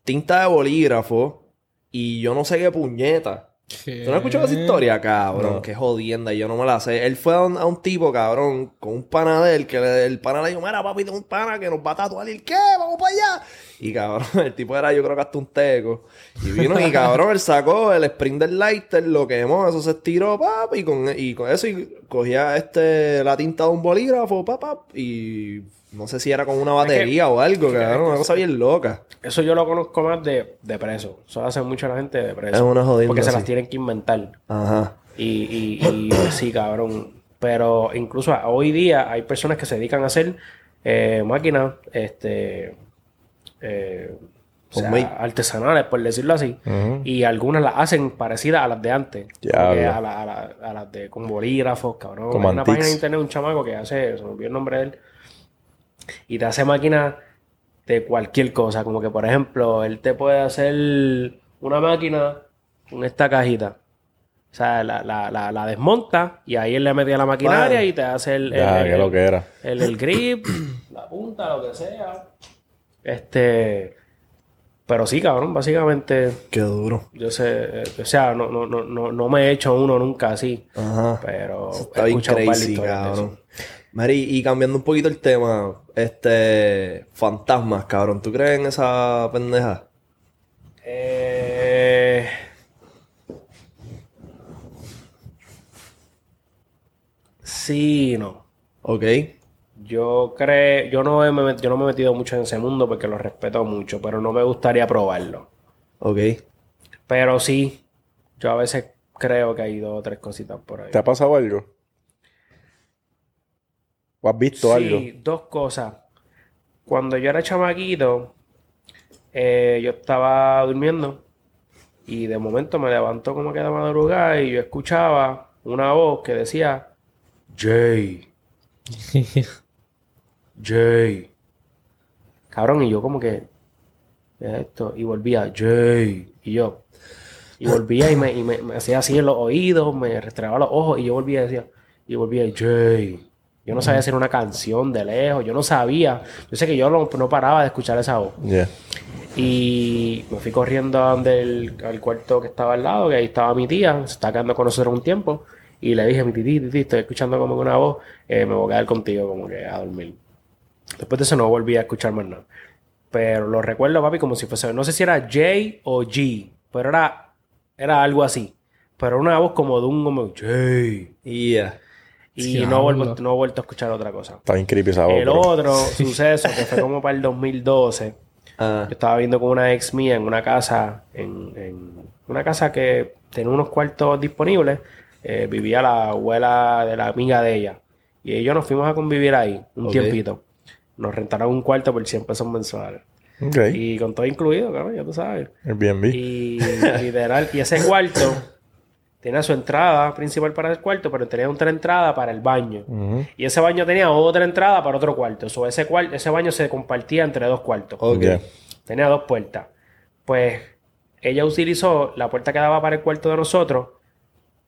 tinta de bolígrafo y yo no sé qué puñeta. ¿Tú no has escuchado esa historia, cabrón?
No.
Qué jodienda, y yo no me la sé. Él fue a un, a un tipo, cabrón, con un pana de él, que le- el pana le dijo, mira, papi, tengo un pana que nos va a tatuar. ¿Y el qué? Vamos para allá. Y cabrón, *laughs* el tipo era, yo creo que hasta un teco. Y vino y cabrón, él sacó el spring del lighter, lo quemó, eso se estiró, papi, y con, y con eso y cogía este, la tinta de un bolígrafo, papá, y no sé si era con una batería o algo, cabrón, una cosa bien loca.
Eso yo lo conozco más de, de preso. Eso lo hace mucho la gente de preso.
Es una jodienda,
Porque se
sí.
las tienen que inventar.
Ajá.
Y, y, y sí, cabrón. Pero incluso hoy día hay personas que se dedican a hacer eh, máquinas, este, eh, o sea,
Homemade.
artesanales, por decirlo así. Y algunas las hacen parecidas a las de antes. Que
Diablo.
a, la- a la- a las de con bolígrafos, cabrón.
Como
Hay una página de internet, un chamaco que hace, se me olvidó el nombre de él, y te hace máquinas de cualquier cosa. Como que, por ejemplo, él te puede hacer una máquina con esta cajita. O sea, la, la, la, la desmonta y ahí él le mete a la maquinaria y te hace el,
Ya,
el-
que lo que era.
el, el grip, *clears throat* la punta, lo que sea. Este. Pero sí, cabrón, básicamente,
Qué duro.
yo sé, o sea, no, no, no, no, no me he hecho uno nunca así.
Ajá.
Pero
Está
he
bien
escuchado un par de
crazy, cabrón. Mary, y cambiando un poquito el tema, este. Fantasmas, cabrón. ¿Tú crees en esa pendeja?
Eh... Sí, no.
Ok.
Yo creo, yo no, he- yo no me he metido mucho en ese mundo porque lo respeto mucho, pero no me gustaría probarlo.
Ok.
Pero sí, yo a veces creo que hay dos o tres cositas por ahí.
¿Te ha pasado algo? ¿O has visto algo?
Sí, dos cosas. Cuando yo era chamaquito, eh, yo estaba durmiendo y de momento me levantó como que de madrugada y yo escuchaba una voz que decía Jay, *laughs* Jay. Cabrón, y yo como que ¿qué es esto? Y volvía Jay. Y yo. Y volvía y me, y me, me hacía así en los oídos, me restregaba los ojos y yo volvía y decía, y volvía Jay. Yo no sabía hacer una canción de lejos, yo no sabía. Yo sé que yo no, no paraba de escuchar esa voz.
Yeah.
Y me fui corriendo a donde el, al cuarto que estaba al lado, que ahí estaba mi tía, se estaba quedando con nosotros un tiempo. Y le dije a mi titi, titi, estoy escuchando como que una voz, eh, me voy a quedar contigo como que a dormir. Después de eso no volví a escuchar más nada. Pero lo recuerdo, papi, como si fuese, no sé si era J o G, pero era, era algo así. Pero una voz como de un como J.
Yeah.
Y
Diablo.
no, vuelvo, no he vuelto a escuchar otra cosa.
Está bien creepy esa voz.
El otro *laughs* suceso, que fue como para el 2012,
Ah,
yo estaba viendo con una ex mía en una casa, en, en una casa que tenía unos cuartos disponibles. eh, vivía la abuela de la amiga de ella. Y ellos nos fuimos a convivir ahí un tiempito. Nos rentaron un cuarto por 100 pesos mensuales. Y con todo incluido, claro, ya tú sabes.
Airbnb.
Y literal, y ese cuarto *laughs* tenía su entrada principal para el cuarto, pero tenía otra entrada para el baño. Y ese baño tenía otra entrada para otro cuarto. O ese, cual- ese baño se compartía entre dos cuartos. Tenía dos puertas. Pues ella utilizó la puerta que daba para el cuarto de nosotros,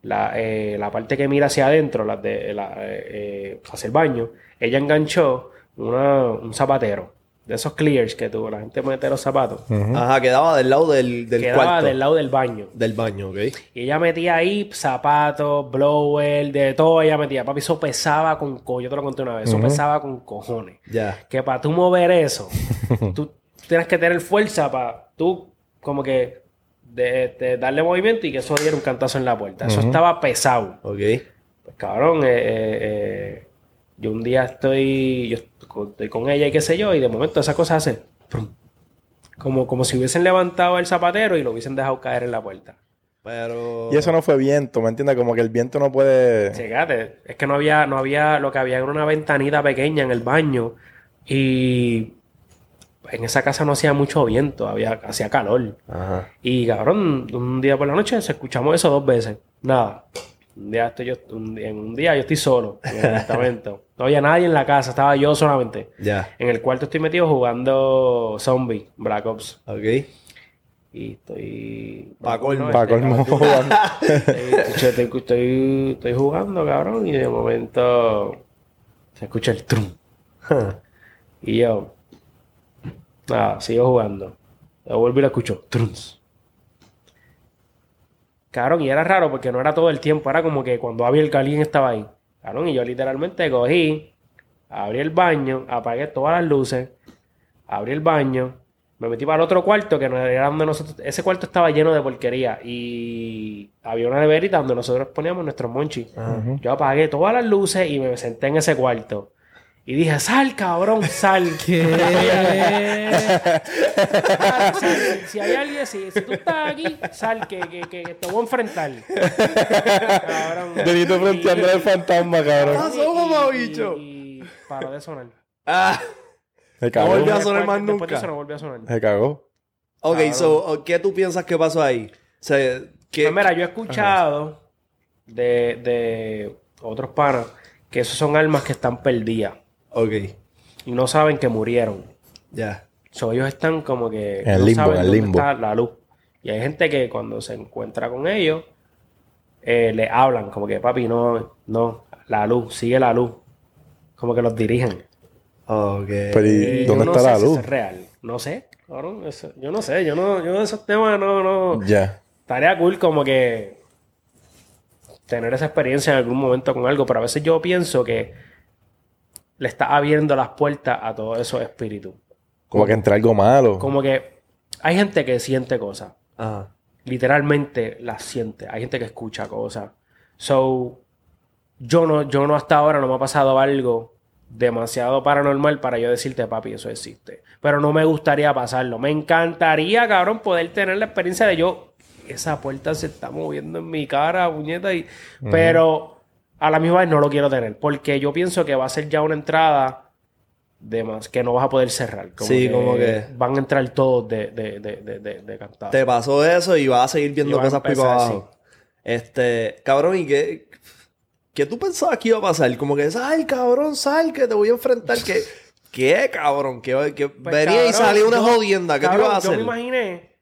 la, eh, la parte que mira hacia adentro, la de, la, eh, eh, hacia el baño. Ella enganchó una- un zapatero. De esos clears que tuvo la gente mete los zapatos.
Ajá, quedaba del lado del, del
Quedaba
cuarto.
del lado del baño.
Del baño, ok.
Y ella metía ahí zapatos, blower, de todo ella metía. Papi, eso pesaba con cojones. Yo te lo conté una vez. Eso pesaba con cojones.
Ya.
Que para tú mover eso, *laughs* tú tienes que tener fuerza para tú como que de, de darle movimiento y que eso diera un cantazo en la puerta. Eso estaba pesado.
Ok.
Pues cabrón, eh, eh, eh, yo un día estoy, yo estoy con ella y qué sé yo, y de momento esa cosa hace prum. como, como si hubiesen levantado el zapatero y lo hubiesen dejado caer en la puerta.
Pero.
Y eso no fue viento, ¿me entiendes? Como que el viento no puede...
Fíjate, es que no había, no había, lo que había era una ventanita pequeña en el baño y en esa casa no hacía mucho viento, había, hacía calor.
Ajá.
Y cabrón, un día por la noche se escuchamos eso dos veces. Nada. Un día estoy yo, un, en un día yo estoy solo en el apartamento. *laughs* No había nadie en la casa, estaba yo solamente.
Ya.
En el cuarto estoy metido jugando Zombie, Black Ops.
Ok.
Y estoy.
Pa' colmo.
Pa' colmo. *laughs*
Estoy, estoy, estoy- estoy jugando, cabrón, y de momento se escucha el trum. y yo, nada, sigo jugando. Yo vuelvo y lo escucho, trums. Cabrón, y era raro porque no era todo el tiempo, era como que cuando había el alguien estaba ahí. Cabrón, y yo literalmente cogí, abrí el baño, apagué todas las luces, abrí el baño, me metí para el otro cuarto que no era donde nosotros. Ese cuarto estaba lleno de porquería y había una neverita donde nosotros poníamos nuestros monchis. Yo apagué todas las luces y me senté en ese cuarto. Y dije, sal, cabrón, sal. *laughs* *laughs* Sal, sal. Si hay alguien, si, si tú estás aquí, sal, que, que, que te voy a enfrentar. Cabrón.
Dedito frenteando al fantasma, cabrón.
pasó?
Y, y paró de sonar.
Ah.
Se
No
cagó.
volvió a sonar más
después de
nunca.
eso no volvió a sonar.
Se cagó.
Ok,
Cabrón.
so, ¿qué tú piensas que pasó ahí? O sea, ¿qué-
Pues mira, yo he escuchado de, de otros panas que esos son almas que están perdidas
Ok,
y no saben que murieron.
ya.
So, ellos están como que
En el
no
limbo,
saben
en el
dónde
limbo.
está la luz. Y hay gente que cuando se encuentra con ellos, eh, le hablan como que, papi, no, no, la luz, sigue la luz. Como que los dirigen.
Ok.
Pero ¿y
Y
dónde
yo no
está
sé
la
si
luz?
eso es real. No sé. Cabrón, eso- yo no sé, yo no, yo de esos temas no, no.
Ya.
Estaría cool como que tener esa experiencia en algún momento con algo, pero a veces yo pienso que le está abriendo las puertas a todos esos espíritus.
Como que entre algo malo.
Como que hay gente que siente cosas,
Ajá.
literalmente las siente. Hay gente que escucha cosas. So, yo no, yo no hasta ahora no me ha pasado algo demasiado paranormal para yo decirte, papi, eso existe. Pero no me gustaría pasarlo. Me encantaría, cabrón, poder tener la experiencia de yo, esa puerta se está moviendo en mi cara, puñeta, y... pero a la misma vez no lo quiero tener, porque yo pienso que va a ser ya una entrada de más, que no vas a poder cerrar.
Sí, como que-
Van a entrar todos de, de, de, de, cantado.
Te pasó eso y vas a seguir viendo cosas para abajo. Este, cabrón, ¿y qué, qué tú pensabas que iba a pasar? Como que, sal, cabrón, sal, que te voy a enfrentar. ¿Qué, *laughs* qué cabrón? Que, que
Pues,
venía y salía una
yo-
jodienda. ¿Qué
cabrón,
tú ibas a
Yo
hacer?
me imaginé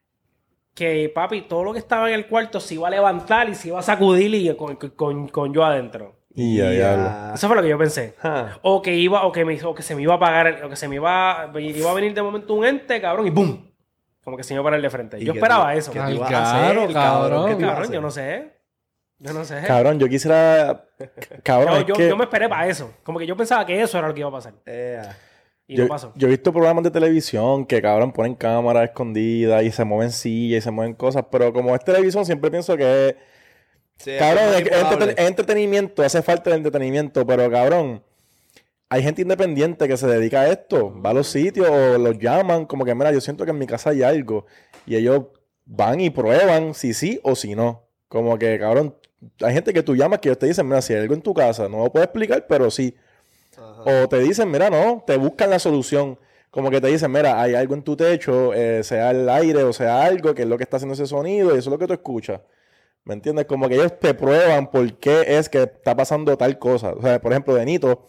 que, papi, todo lo que estaba en el cuarto se iba a levantar y se iba a sacudir y con, con, con yo adentro.
Y ya,
ya.
Eso fue lo que yo pensé.
Ajá.
O que iba, o que, me, o que se me iba a apagar, o que se me iba, iba a venir de momento un ente, cabrón, y ¡boom! Como que se me iba a parar de frente.
¿Y
Yo
qué
esperaba eso.
qué ibas a
claro,
hacer,
cabrón.
¿Qué
Cabrón,
hacer?
yo no sé. Yo no sé.
Cabrón, yo quisiera. Cabrón,
Yo,
es
yo,
que
yo me esperé para eso. Como que yo pensaba que eso era lo que iba a pasar.
Ea.
Y
yo,
no pasó.
yo he visto programas de televisión que, cabrón, ponen cámaras escondidas y se mueven sillas y se mueven cosas, pero como es televisión, siempre pienso que es.
Sí,
Cabrón, es, es
manipulable.
entreten- es entretenimiento, hace falta el entretenimiento, pero cabrón, hay gente independiente que se dedica a esto, va a los sitios o los llaman, como que, mira, yo siento que en mi casa hay algo, y ellos van y prueban si sí o si no. Como que, cabrón, hay gente que tú llamas que ellos te dicen, mira, si hay algo en tu casa, no lo puedo explicar, pero sí. O te dicen, mira, no, te buscan la solución. Como que te dicen, mira, hay algo en tu techo, eh, sea el aire o sea algo, que es lo que está haciendo ese sonido, y eso es lo que tú escuchas. ¿Me entiendes? Como que ellos te prueban por qué es que está pasando tal cosa. O sea, por ejemplo, de Nito,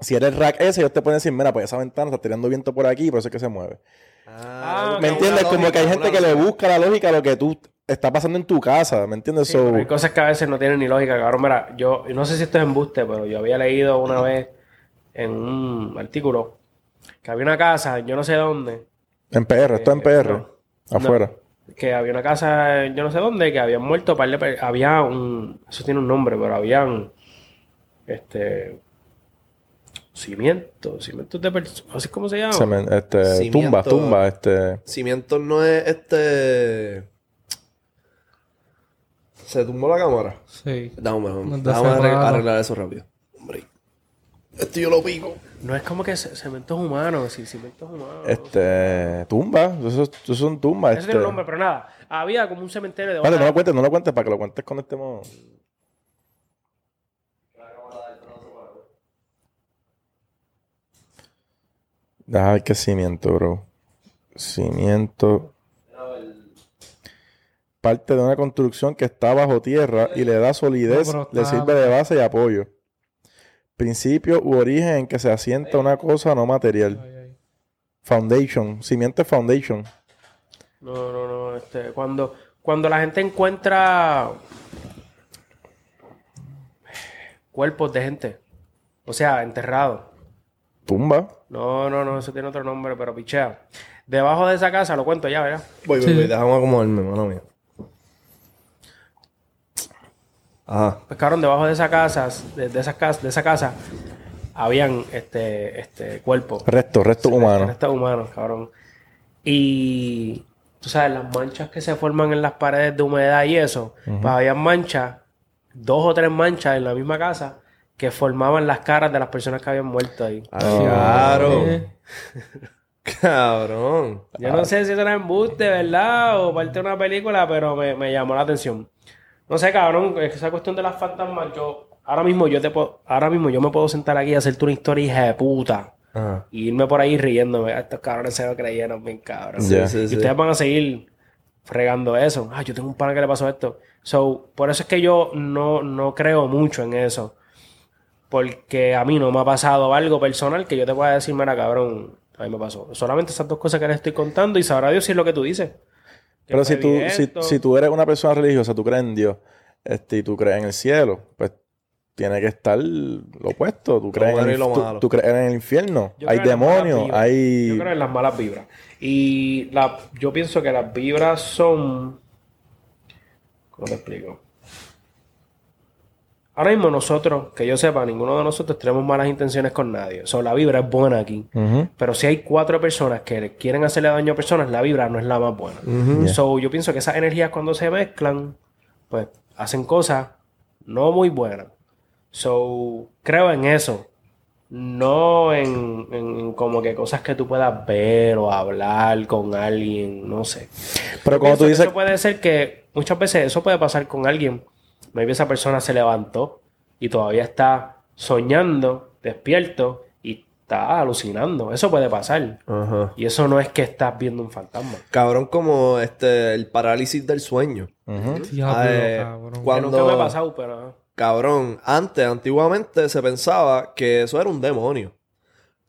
si eres rack ese, ellos te pueden decir, mira, pues esa ventana está tirando viento por aquí, por eso es que se mueve.
Ah,
una
¿Me entiendes? Como que hay
lógica,
gente que le busca la lógica a lo que tú está pasando en tu casa, ¿me entiendes?
Sí,
So-
pero hay cosas que a veces no tienen ni lógica, cabrón. Mira, yo no sé si esto es embuste, pero yo había leído una vez en un artículo que había una casa, yo no sé dónde,
en PR, esto en
Eh,
PR,
no.
afuera.
que había una casa, yo no sé dónde, que habían muerto par de había un, eso tiene un nombre, pero habían, este, cimientos, cimientos de personas, como se llama.
Semen- este,
Cimiento.
tumba, tumba, este.
Cimientos no es este. Se tumbó la cámara.
Sí.
Dame, dame,
hace
arreglar, arreglar eso rápido. Hombre. Esto yo lo pico.
No es como que ce- cementos humanos, sí, cimientos humanos.
Este, tumba, eso, eso son tumbas.
Eso
Este.
tiene un nombre, pero nada. Había como un cementerio de
Vale, no lo cuentes, no lo cuentes para que lo cuentes con este modo. Deja ver qué cimiento, bro. Cimiento. Parte de una construcción que está bajo tierra y le da solidez,
No,
le sirve de base y apoyo. Principio u origen en que se asienta una cosa no material. Foundation. Cimiento es foundation.
No, no, no. Este, cuando, cuando la gente encuentra cuerpos de gente, o sea, enterrados.
Tumba.
No, no, no, eso tiene otro nombre, pero pichea. Debajo de esa casa, lo cuento ya, ¿verdad?
Voy, voy,
Sí.
voy. Déjame acomodarme, mano mía. Ajá.
Pues cabrón, debajo de esa casa, de, de esas casas, de esa casa, habían este, este cuerpos.
Restos, restos humanos.
Restos humanos, cabrón. Y tú sabes, las manchas que se forman en las paredes de humedad y eso, pues había manchas, dos o tres manchas en la misma casa que formaban las caras de las personas que habían muerto ahí.
Ah, claro.
Eh, *laughs*
Cabrón.
Yo no sé si eso era embuste, ¿verdad? O parte de una película, pero me, me llamó la atención. No sé, cabrón, es que esa cuestión de las fantasmas, yo, ahora mismo yo te puedo, ahora mismo yo me puedo sentar aquí y hacerte una historia hija de puta.
Ajá.
Y irme por ahí riéndome. "Ah, Estos cabrones se lo creyeron bien cabrón.
Sí,
Y
sí.
ustedes van a seguir fregando eso. Ah, yo tengo un pana que le pasó esto. So, por eso es que yo no, no creo mucho en eso. Porque a mí no me ha pasado algo personal que yo te pueda decir, mira, cabrón, a mí me pasó. Solamente esas dos cosas que les estoy contando y sabrá Dios si es lo que tú dices.
Pero si tú, si, si tú eres una persona religiosa, tú crees en Dios, este, y tú crees en el cielo, pues tiene que estar lo opuesto. Tú crees, en el, tú- crees en el infierno.
Yo
hay demonios, hay...
Yo creo en las malas vibras. Y la, yo pienso que las vibras son. ¿Cómo te explico? Ahora mismo nosotros, que yo sepa, ninguno de nosotros tenemos malas intenciones con nadie. O sea, la vibra es buena aquí. Pero si hay cuatro personas que quieren hacerle daño a personas, la vibra no es la más buena.
Yeah.
So, yo pienso que esas energías cuando se mezclan, pues hacen cosas no muy buenas. So, creo en eso. No en, en como que cosas que tú puedas ver o hablar con alguien, no sé.
Pero como tú dices,
Eso puede ser que muchas veces eso puede pasar con alguien. Maybe esa persona se levantó y todavía está soñando, despierto y está alucinando. Eso puede pasar.
Ajá.
Y eso no es que estás viendo un fantasma.
Cabrón, como este, el parálisis del sueño.
Ujú.
Diablo,
Eh,
cabrón.
Que
Cuando-
nunca me ha pasado, pero...
Cabrón, antes, antiguamente se pensaba que eso era un demonio.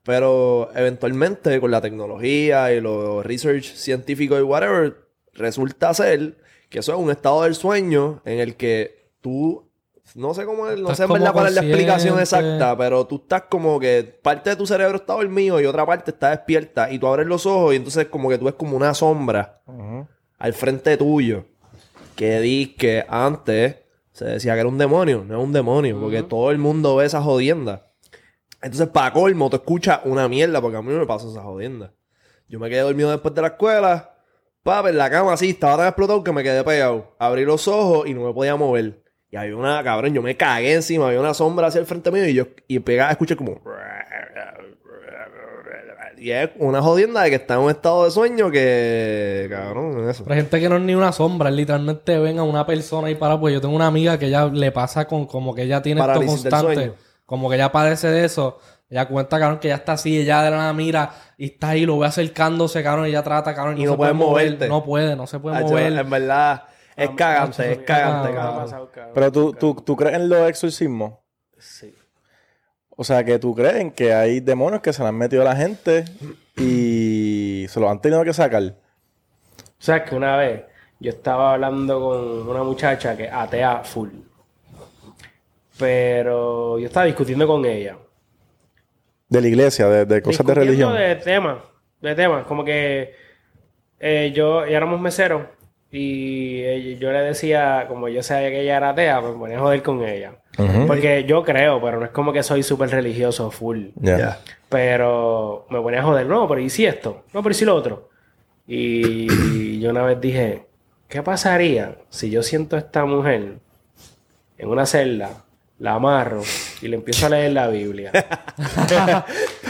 Pero eventualmente con la tecnología y los research científicos y whatever, resulta ser que eso es un estado del sueño en el que tú, no sé cómo, es- no sé en verdad cuál es la explicación exacta, pero tú estás como que parte de tu cerebro está dormido y otra parte está despierta y tú abres los ojos y entonces como que tú ves como una sombra al frente tuyo que di que antes se decía que era un demonio, no es un demonio, porque todo el mundo ve esa jodienda. Entonces, para colmo, tú escuchas una mierda, porque a mí no me pasa esa jodienda. Yo me quedé dormido después de la escuela, papi, en la cama así, estaba tan explotado que me quedé pegado. Abrí los ojos y no me podía mover. Y había una, cabrón, yo me cagué encima, había una sombra hacia el frente mío y yo y pegaba, escuché como... Y es una jodienda de que está en un estado de sueño que... Cabrón, eso.
Pero hay gente que no es ni una sombra, literalmente ven a una persona ahí para pues yo tengo una amiga que ella le pasa con como que ella tiene esto
Parálisis
constante, como que ella padece de eso. Ella cuenta, cabrón, que ella está así, ella de la nada mira y está ahí, lo ve acercándose, cabrón, y ella trata, cabrón,
Y no
se
puede
puede mover,
moverte.
no puede, no se puede
Hacho,
mover.
En verdad, es cagante, es cagante, cabrón.
Pero tú, tú, tú crees en los exorcismos.
Sí.
O sea, que tú crees en que hay demonios que se le han metido a la gente y se los han tenido que sacar.
O sea, que una vez yo estaba hablando con una muchacha que atea full. Pero yo estaba discutiendo con ella.
De la iglesia, de, de cosas de religión.
de temas, de temas. Como que eh, yo y éramos meseros y yo le decía, como yo sabía que ella era atea, pues me ponía a joder con ella. Porque yo creo, pero no es como que soy súper religioso, full. Pero me ponía a joder, no, pero ¿y si esto? No, pero ¿y si lo otro? Y yo una vez dije, ¿qué pasaría si yo siento a esta mujer en una celda, la amarro y le empiezo a leer la Biblia? *laughs*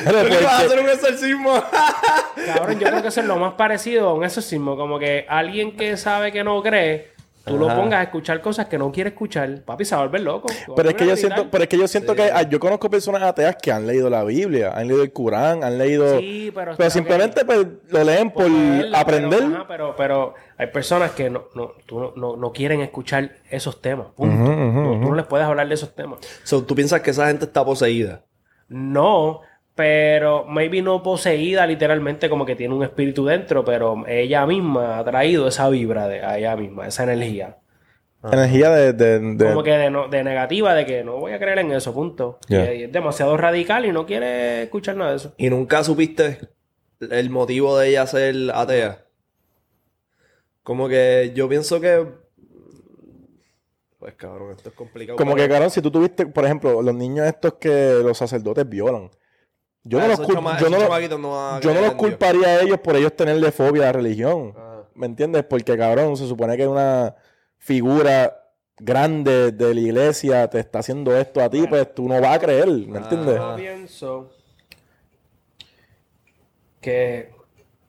Pero *laughs*
¿Por qué vas a hacer un exorcismo? *laughs*
Cabrón, yo creo que eso es lo más parecido a un exorcismo. Como que alguien que sabe que no cree, tú lo pongas a escuchar cosas que no quiere escuchar. Papi, se va a volver loco.
Pero es que yo siento, pero es que yo siento que ah, yo conozco personas ateas que han leído la Biblia, han leído el Corán, han leído.
Sí, pero...
pero simplemente pues, lo leen por
leerla,
aprender.
Pero, ajá, pero, pero hay personas que no, no, tú no, no, quieren escuchar esos temas. Punto. Tú no les puedes hablar de esos temas.
So, ¿Tú piensas que esa gente está poseída?
No, pero maybe no poseída literalmente como que tiene un espíritu dentro, pero ella misma ha traído esa vibra de a ella misma, esa energía.
Energía de. de, de-
Como que de, no- de negativa, de que no voy a creer en eso, punto. Y es demasiado radical y no quiere escuchar nada de eso.
¿Y nunca supiste el motivo de ella ser atea? Como que yo pienso que... Pues cabrón, esto es complicado.
Como que, cabrón, si tú tuviste, por ejemplo, los niños estos que los sacerdotes violan. Yo
Ah,
no los,
esos
cul-
chama-
yo no los-
no
yo no los culparía a ellos por ellos tenerle fobia a la religión.
Ah.
¿Me entiendes? Porque, cabrón, se supone que una figura grande de la iglesia te está haciendo esto a ti, pues tú no vas a creer, ¿me entiendes?
Yo pienso que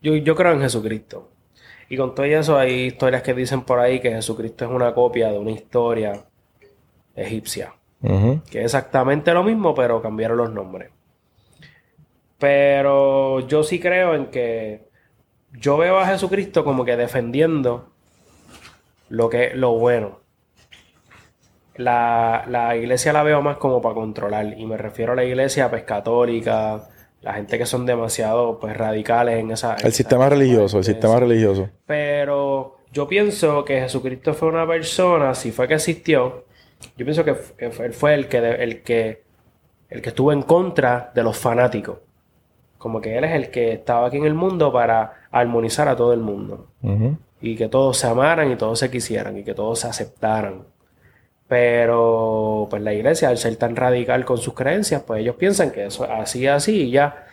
yo, yo creo en Jesucristo. Y con todo eso hay historias que dicen por ahí que Jesucristo es una copia de una historia egipcia. Que es exactamente lo mismo, pero cambiaron los nombres. Pero yo sí creo en que yo veo a Jesucristo como que defendiendo lo que lo bueno. La, la iglesia la veo más como para controlar. Y me refiero a la iglesia pues católica, la gente que son demasiado pues radicales en esa. en
El
esa
sistema religioso, el sistema religioso.
Pero yo pienso que Jesucristo fue una persona, si fue que existió, yo pienso que él fue el que, el que, el que estuvo en contra de los fanáticos. Como que Él es el que estaba aquí en el mundo para armonizar a todo el mundo. Y que todos se amaran y todos se quisieran y que todos se aceptaran. Pero pues la iglesia, al ser tan radical con sus creencias, pues ellos piensan que eso así así y ya.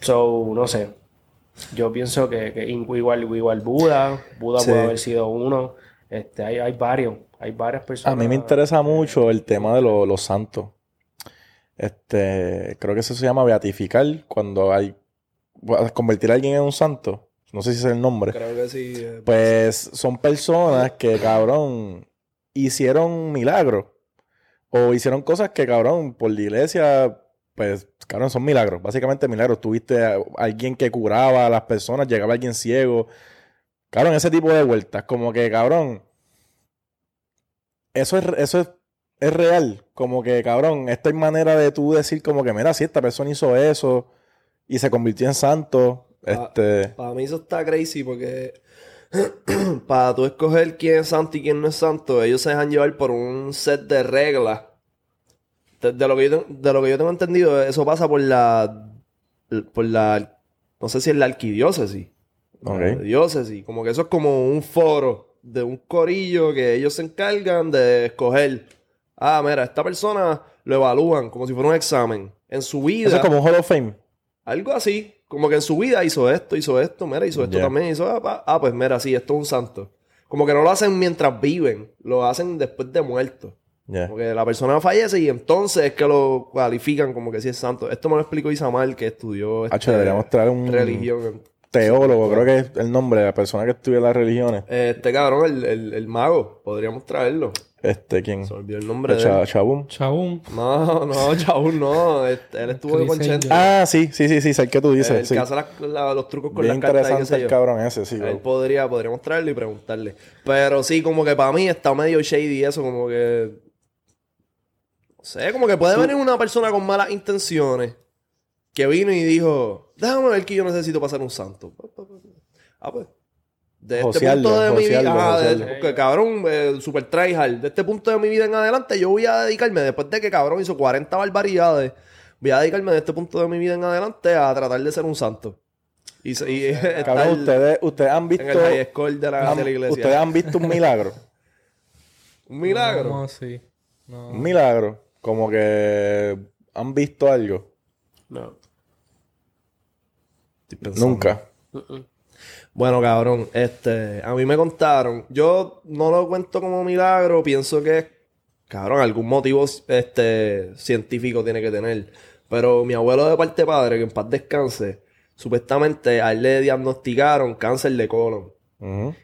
So, no sé. Yo pienso que, que igual, igual Buda, Buda
Sí.
puede haber sido uno. Este, hay, hay varios, hay varias
A
personas.
mí me interesa mucho el tema de lo- los santos. Este, creo que eso se llama beatificar cuando hay convertir a alguien en un santo. No sé si es el nombre.
Creo que sí. eh,
Pues son personas que, cabrón, hicieron milagros. O hicieron cosas que, cabrón, por la iglesia, pues, cabrón, son milagros. Básicamente milagros. Tuviste a alguien que curaba a las personas, llegaba alguien ciego. Cabrón, ese tipo de vueltas. Como que, cabrón, eso es, eso es, es real. Como que, cabrón, esta es manera de tú decir como que, mira, si esta persona hizo eso y se convirtió en santo. Este...
Para mí eso está crazy porque *clears throat* para tú escoger quién es santo y quién no es santo, ellos se dejan llevar por un set de reglas. De, de lo, que yo, de lo que yo tengo entendido, eso pasa por la... por la... no sé si es la arquidiócesis.
Ok.
La diócesis. Como que eso es como un foro de un corillo que ellos se encargan de escoger. Ah, mira, esta persona lo evalúan como si fuera un examen. En su vida...
Eso es como un Hall of Fame.
Algo así. Como que en su vida hizo esto, hizo esto, mira, hizo esto también, hizo... Ah, ah, pues mira, sí, esto es un santo. Como que no lo hacen mientras viven, lo hacen después de muerto.
Ya.
Como que la persona fallece y entonces es que lo cualifican como que sí es santo. Esto me lo explicó Isamar, que estudió este,
deberíamos traer un
religión.
Teólogo, creo que es el nombre de la persona que estudia las religiones.
Este cabrón, el, el, el mago, podríamos traerlo.
Este, ¿quién?
Se olvidó el nombre de
Cha-
él.
Chabum.
Chabum.
No, no, Chaún, no. Este, él estuvo con. Chente.
Ah, sí, sí, sí, sí, sé el que tú dices.
el
sí.
que hace la- los trucos con
Bien
las cartas
interesante el
yo.
cabrón ese, sí.
Él podría, podríamos traerlo y preguntarle. Pero sí, como que para mí está medio shady eso, como que. No sé, como que puede venir una persona con malas intenciones que vino y dijo: Déjame ver que yo necesito pasar un santo. Ah, pues. De este
Josearlo,
punto de mi vida,
josearlo,
ajá, de- cabrón, eh, super tryhard. De este punto de mi vida en adelante, yo voy a dedicarme, después de que cabrón hizo 40 barbaridades, voy a dedicarme de este punto de mi vida en adelante a tratar de ser un santo. Y, se- y *laughs*
Cabrón, ustedes, ustedes han
en
visto.
el high school de la,
han-
de la iglesia.
ustedes han visto un milagro. *laughs*
Un milagro.
No, sí. No.
un milagro. Como que han visto algo.
No.
Nunca.
Bueno, cabrón, este, a mí me contaron, yo no lo cuento como milagro, pienso que, cabrón, algún motivo, este, científico tiene que tener. Pero mi abuelo de parte padre, que en paz descanse, supuestamente a él le diagnosticaron cáncer de colon.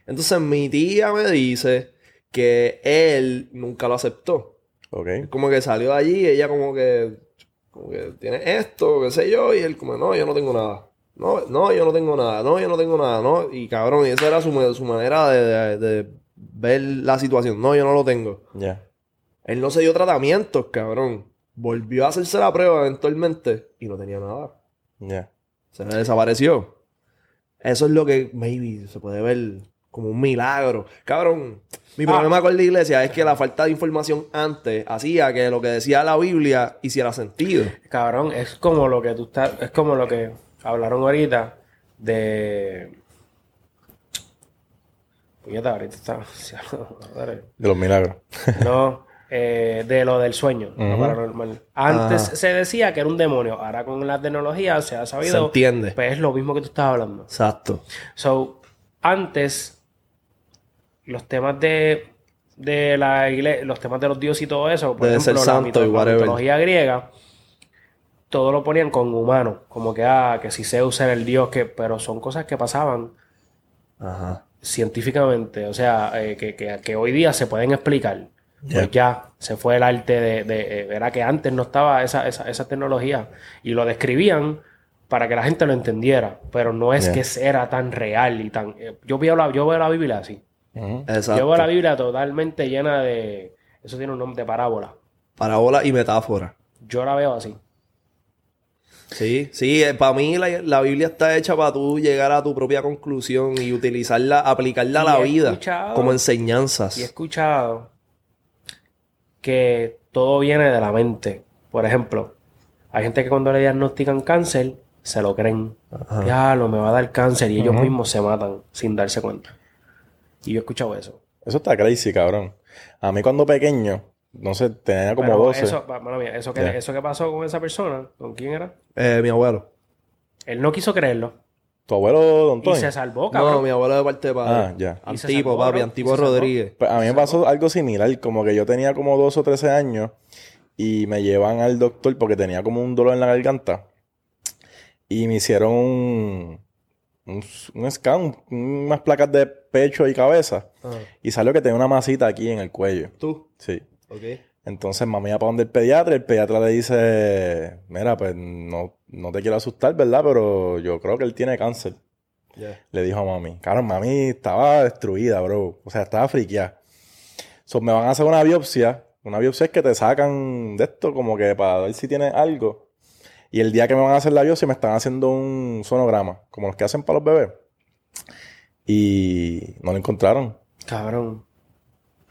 Entonces mi tía me dice que él nunca lo aceptó.
Ok.
Como que salió de allí y ella como que, como que tiene esto, qué sé yo, y él como, no, yo no tengo nada. No, no, yo no tengo nada, no, yo no tengo nada, no. Y cabrón, y esa era su, su manera de, de- de ver la situación. No, yo no lo tengo.
Ya.
Él no se dio tratamientos, cabrón. Volvió a hacerse la prueba eventualmente y no tenía nada.
Ya.
Se le desapareció. Eso es lo que, maybe, se puede ver como un milagro. Cabrón, mi problema con la iglesia es que la falta de información antes hacía que lo que decía la Biblia hiciera sentido.
Cabrón, es como lo que tú estás, es como lo que hablaron ahorita de. Puñeta, ahorita está.
De los milagros.
No, eh, de lo del sueño, lo
Ujú.
paranormal. Antes
Ajá.
se decía que era un demonio, ahora con la tecnología se ha
Se
sabido.
entiende.
Pues es lo mismo que tú estabas hablando.
Exacto.
So, antes, los temas de, de la iglesia, los temas de los dioses y todo eso, por
De
ejemplo,
ser
la,
santo y
la mitología griega, todo lo ponían con humano, como que, ah, que si Zeus era el dios, que, pero son cosas que pasaban
Ajá.
científicamente, o sea, eh, que, que- que hoy día se pueden explicar. Pues ya se fue el arte de, de eh, era que antes no estaba esa, esa, esa tecnología y lo describían para que la gente lo entendiera, pero no es que era tan real y tan... eh, yo, veo la, yo veo la Biblia así.
Exacto.
Yo veo la Biblia totalmente llena de... Eso tiene un nombre de parábola.
Parábola y metáfora.
Yo la veo así.
Sí, sí, para mí la, la Biblia está hecha para tú llegar a tu propia conclusión y utilizarla, aplicarla a la vida como enseñanzas.
Y he escuchado que todo viene de la mente. Por ejemplo, hay gente que cuando le diagnostican cáncer se lo creen. Ya, lo me va a dar cáncer y ellos mismos se matan sin darse cuenta. Y yo he escuchado eso.
Eso está crazy, cabrón. A mí cuando pequeño, no sé, tenía como
Pero
12.
Eso, mía, eso, que,
Ya.
eso que pasó con esa persona, ¿con quién era?
Eh, mi abuelo.
Él no quiso creerlo.
Tu abuelo, Don
Y
Tony.
se salvó, cabrón.
No, mi abuelo de parte de padre.
Ah, ya.
Y
Antipo,
salvó,
papi. Antipo
Y.
Rodríguez.
Pues a mí me pasó algo similar, como que yo tenía como 12 o 13 años y me llevan al doctor porque tenía como un dolor en la garganta y me hicieron un, un, un scan, un- unas placas de pecho y cabeza
Ajá.
y salió que tenía una masita aquí en el cuello.
¿Tú?
Sí.
Ok.
Entonces mami iba para donde el pediatra, el pediatra le dice, mira, pues no, no te quiero asustar, ¿verdad? Pero yo creo que él tiene cáncer. Le dijo a mami. Claro, mami estaba destruida, bro. O sea, estaba friqueada. So, me van a hacer una biopsia. Una biopsia es que te sacan de esto como que para ver si tiene algo. Y el día que me van a hacer la biopsia me están haciendo un sonograma, como los que hacen para los bebés. Y no lo encontraron.
Cabrón.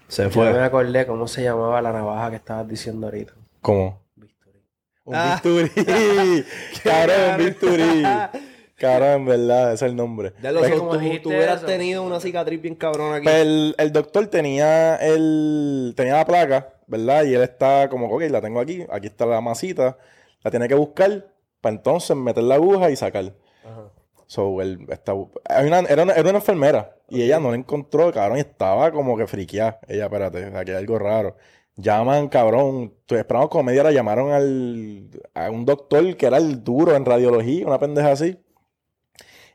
Se
Yo
fue.
me acordé cómo se llamaba la navaja que estabas diciendo ahorita.
¿Cómo?
Bisturí.
Un
Ah.
bisturí. *laughs* *laughs* Cabrón, un bisturí. *laughs* Cabrón, en verdad, ese es el nombre.
Ya lo
Pues,
sé,
como
tú, tú hubieras
eso.
tenido una cicatriz bien cabrona aquí.
Pues el, el doctor tenía el tenía la placa, ¿verdad? Y él está como, ok, la tengo aquí, aquí está la masita, la tiene que buscar para entonces meter la aguja y sacar.
Ajá.
So, él está, hay una- era, una, era una enfermera y ella no la encontró, cabrón, y estaba como que friqueada. Ella, espérate, aquí hay algo raro. Llaman, cabrón, esperamos como media hora, llamaron al, a un doctor que era el duro en radiología, una pendeja así.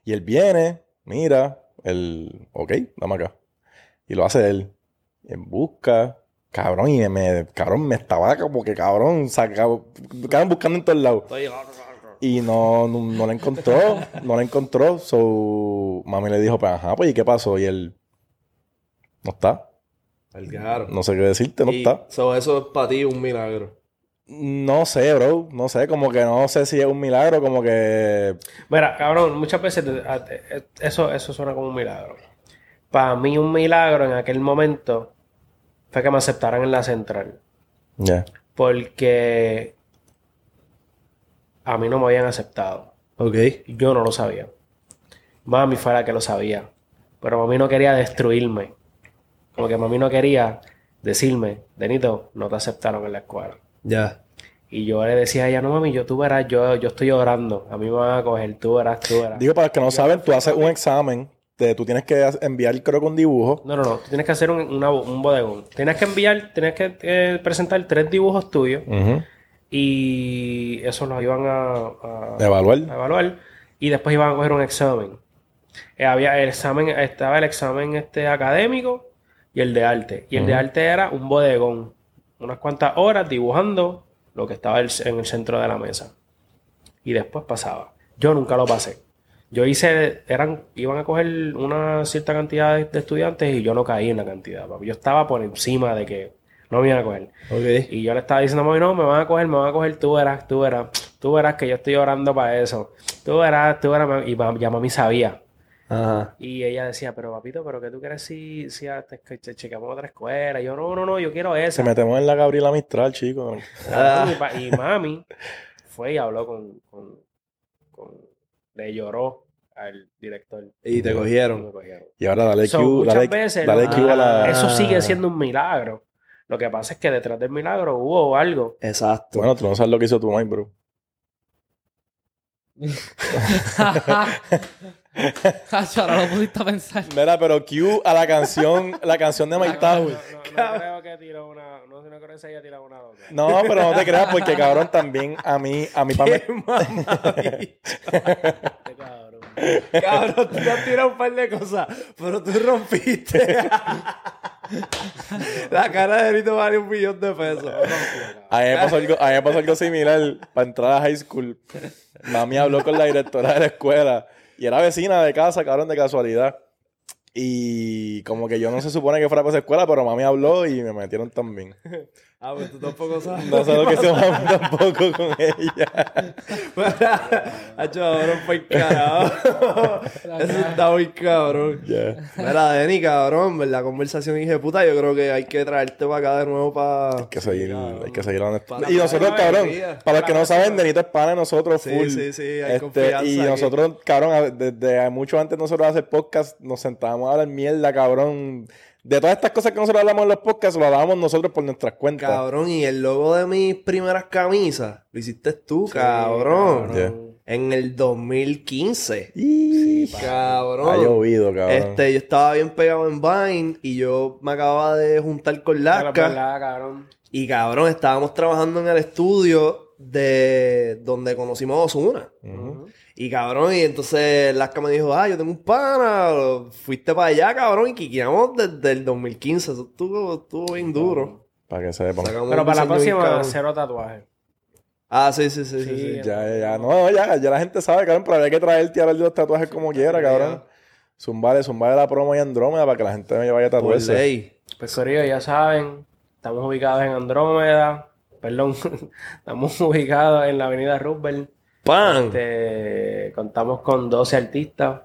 Y él viene, mira, el, ok, dame acá. Y lo hace él. Y él busca, cabrón, y me, cabrón, me estaba como que, cabrón, sacado, cabrón, buscando en todos lados. Y no, no, no la encontró, no la encontró. So, mami le dijo, pues, ajá, pues, ¿y qué pasó? Y él, no está.
El caro.
No sé qué decirte, no
Y,
está.
so, eso es para ti un milagro.
No sé, bro, no sé, como que no sé si es un milagro, como que...
Mira, cabrón, muchas veces te- a- te- eso, eso suena como un milagro. Para mí un milagro en aquel momento fue que me aceptaran en la central.
Ya.
Porque a mí no me habían aceptado.
Ok.
Yo no lo sabía. Mami fue la que lo sabía. Pero mami no quería destruirme. Como que mami no quería decirme, Denito, no te aceptaron en la escuela.
Ya.
Y yo le decía a ella, no mami, yo tú verás, yo, yo estoy orando. A mí me van a coger, tú verás, tú verás.
Digo, para los que no saben, tú haces un examen, te- tú tienes que enviar, creo que un dibujo.
No, no, no. Tú tienes que hacer un, una- un bodegón. Tienes que enviar, tienes que eh, presentar tres dibujos tuyos. Y eso los iban a, a-
Evaluar.
a evaluar. Y después iban a coger un examen. Eh, había el examen, estaba el examen este académico y el de arte. Y el de arte era un bodegón. Unas cuantas horas dibujando lo que estaba el- en el centro de la mesa. Y después pasaba. Yo nunca lo pasé. Yo hice, eran, iban a coger una cierta cantidad de, de estudiantes y yo no caí en la cantidad. papi. Yo estaba por encima de que no me iban a coger. Y yo le estaba diciendo, mami, no, me van a coger, me van a coger, tú verás, tú verás, tú verás que yo estoy orando para eso. Tú verás, tú verás, y ya mami sabía.
Ajá.
Y ella decía, pero papito, ¿pero qué tú quieres si, si te, te chequeamos otra escuela? Y yo, no, no, no, yo quiero
Se
esa.
metemos en la Gabriela Mistral, chicos. *laughs*
Cabrón, Y, mami fue y habló con, con- le lloró al director.
Y te
Y
cogieron.
me cogieron.
Y ahora dale
So,
Q,
muchas
dale,
veces
dale
lo-
Q a la...
Eso
Ah.
sigue siendo un milagro. Lo que pasa es que detrás del milagro hubo algo.
Exacto.
Bueno, tú no sabes lo que hizo tu mind, bro. *laughs* *laughs* *laughs*
Ahora lo pudiste pensar.
Mira, pero Q a la canción, la canción de Mike Tower.
No, no creo que tiró una. No, no creo que se haya tirado una loca.
No, pero no te creas porque cabrón también a mí, a mi papá *laughs*
cabrón.
Cabrón, tú has tirado un par de cosas, pero tú rompiste. La cara de Benito vale un millón de pesos.
A mí me pasó algo, a mí me pasó algo similar para entrar a high school. Mami habló con la directora de la escuela y era vecina de casa, cabrón, de casualidad. Y como que yo no se supone que fuera para esa escuela, pero mami habló y me metieron también. *laughs*
Ah, pues tú *laughs* tampoco sabes.
No sé lo que se mami tampoco con ella. *laughs*
Hacho, cabrón, pues carajo. *laughs* Eso está muy cabrón.
Ya.
Mira, Denny, cabrón, ¿verdad? Conversación dije puta. Yo creo que hay que traerte para acá de nuevo para.
Hay que seguir, hay que seguir.
Para
Y nosotros,
la
cabrón, para los que no saben, Denito es pana de nosotros
Sí,
full.
sí, sí, hay
Este,
confianza
y
aquí.
nosotros, cabrón, desde mucho antes de nosotros hacer podcast, nos sentábamos a hablar mierda, cabrón. De todas estas cosas que nosotros hablamos en los podcasts, lo hablábamos nosotros por nuestras cuentas.
Cabrón, y el logo de mis primeras camisas lo hiciste tú, cabrón. En el 2015.
Y...
cabrón.
Ha llovido, cabrón.
Este, yo estaba bien pegado en Vine y yo me acababa de juntar con Lasca.
¿verdad, cabrón?
Y cabrón, estábamos trabajando en el estudio de donde conocimos a Ozuna. Y cabrón, y entonces Lasca me dijo, ah, yo tengo un pana, fuiste para allá, cabrón, y quiqueamos desde el 2015. Eso estuvo, estuvo bien duro.
Para que sepan.
Pero para la próxima, cero tatuajes.
Ah, sí, sí, sí, sí.
Sí,
sí.
Ya, ya, ya. No, ya, ya la gente sabe, cabrón, pero había que traerte a ver los tatuajes como quiera, cabrón. Zumbale, zumbale la promo y Andrómeda para que la gente me vaya a tatuarse.
ley.
Pues Corillo, ya saben, estamos ubicados en Andrómeda. Perdón, *laughs* estamos ubicados en la avenida Roosevelt.
¡Pam!
Este, contamos con 12 artistas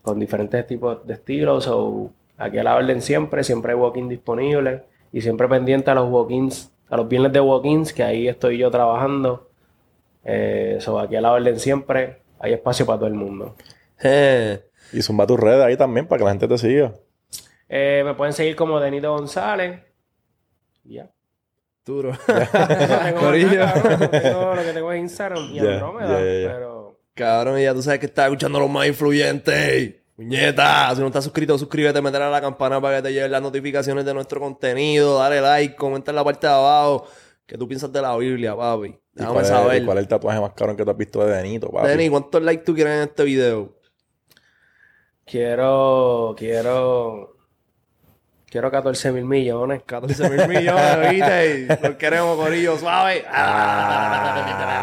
con diferentes tipos de estilos. So, aquí a la orden siempre, siempre hay walk-in disponibles y siempre pendiente a los walk-ins, a los viernes de walk-ins, que ahí estoy yo trabajando. Eh, so, aquí a la orden siempre hay espacio para todo el mundo.
Eh,
Y zumba tus redes ahí también para que la gente te siga.
Eh, me pueden seguir como Denito González. Ya.
Duro. *laughs* Corillo.
lo que tengo es Instagram y Andrómeda, pero
Cabrón, y ya tú sabes que estás escuchando a los más influyentes. Puñeta, si no estás suscrito, suscríbete, meter a la campana para que te lleguen las notificaciones de nuestro contenido. Dale like, comenta en la parte de abajo. ¿Qué tú piensas de la Biblia, papi?
¿Y
Déjame
cuál, es,
saber.
y cuál es el tatuaje más caro que tú has visto de Denito, papi?
Denny, ¿cuántos likes tú quieres en este video?
quiero, quiero, quiero 14 mil millones.
14 mil *laughs* millones, ¿viste? Los queremos, Corillo, suave.
Ah.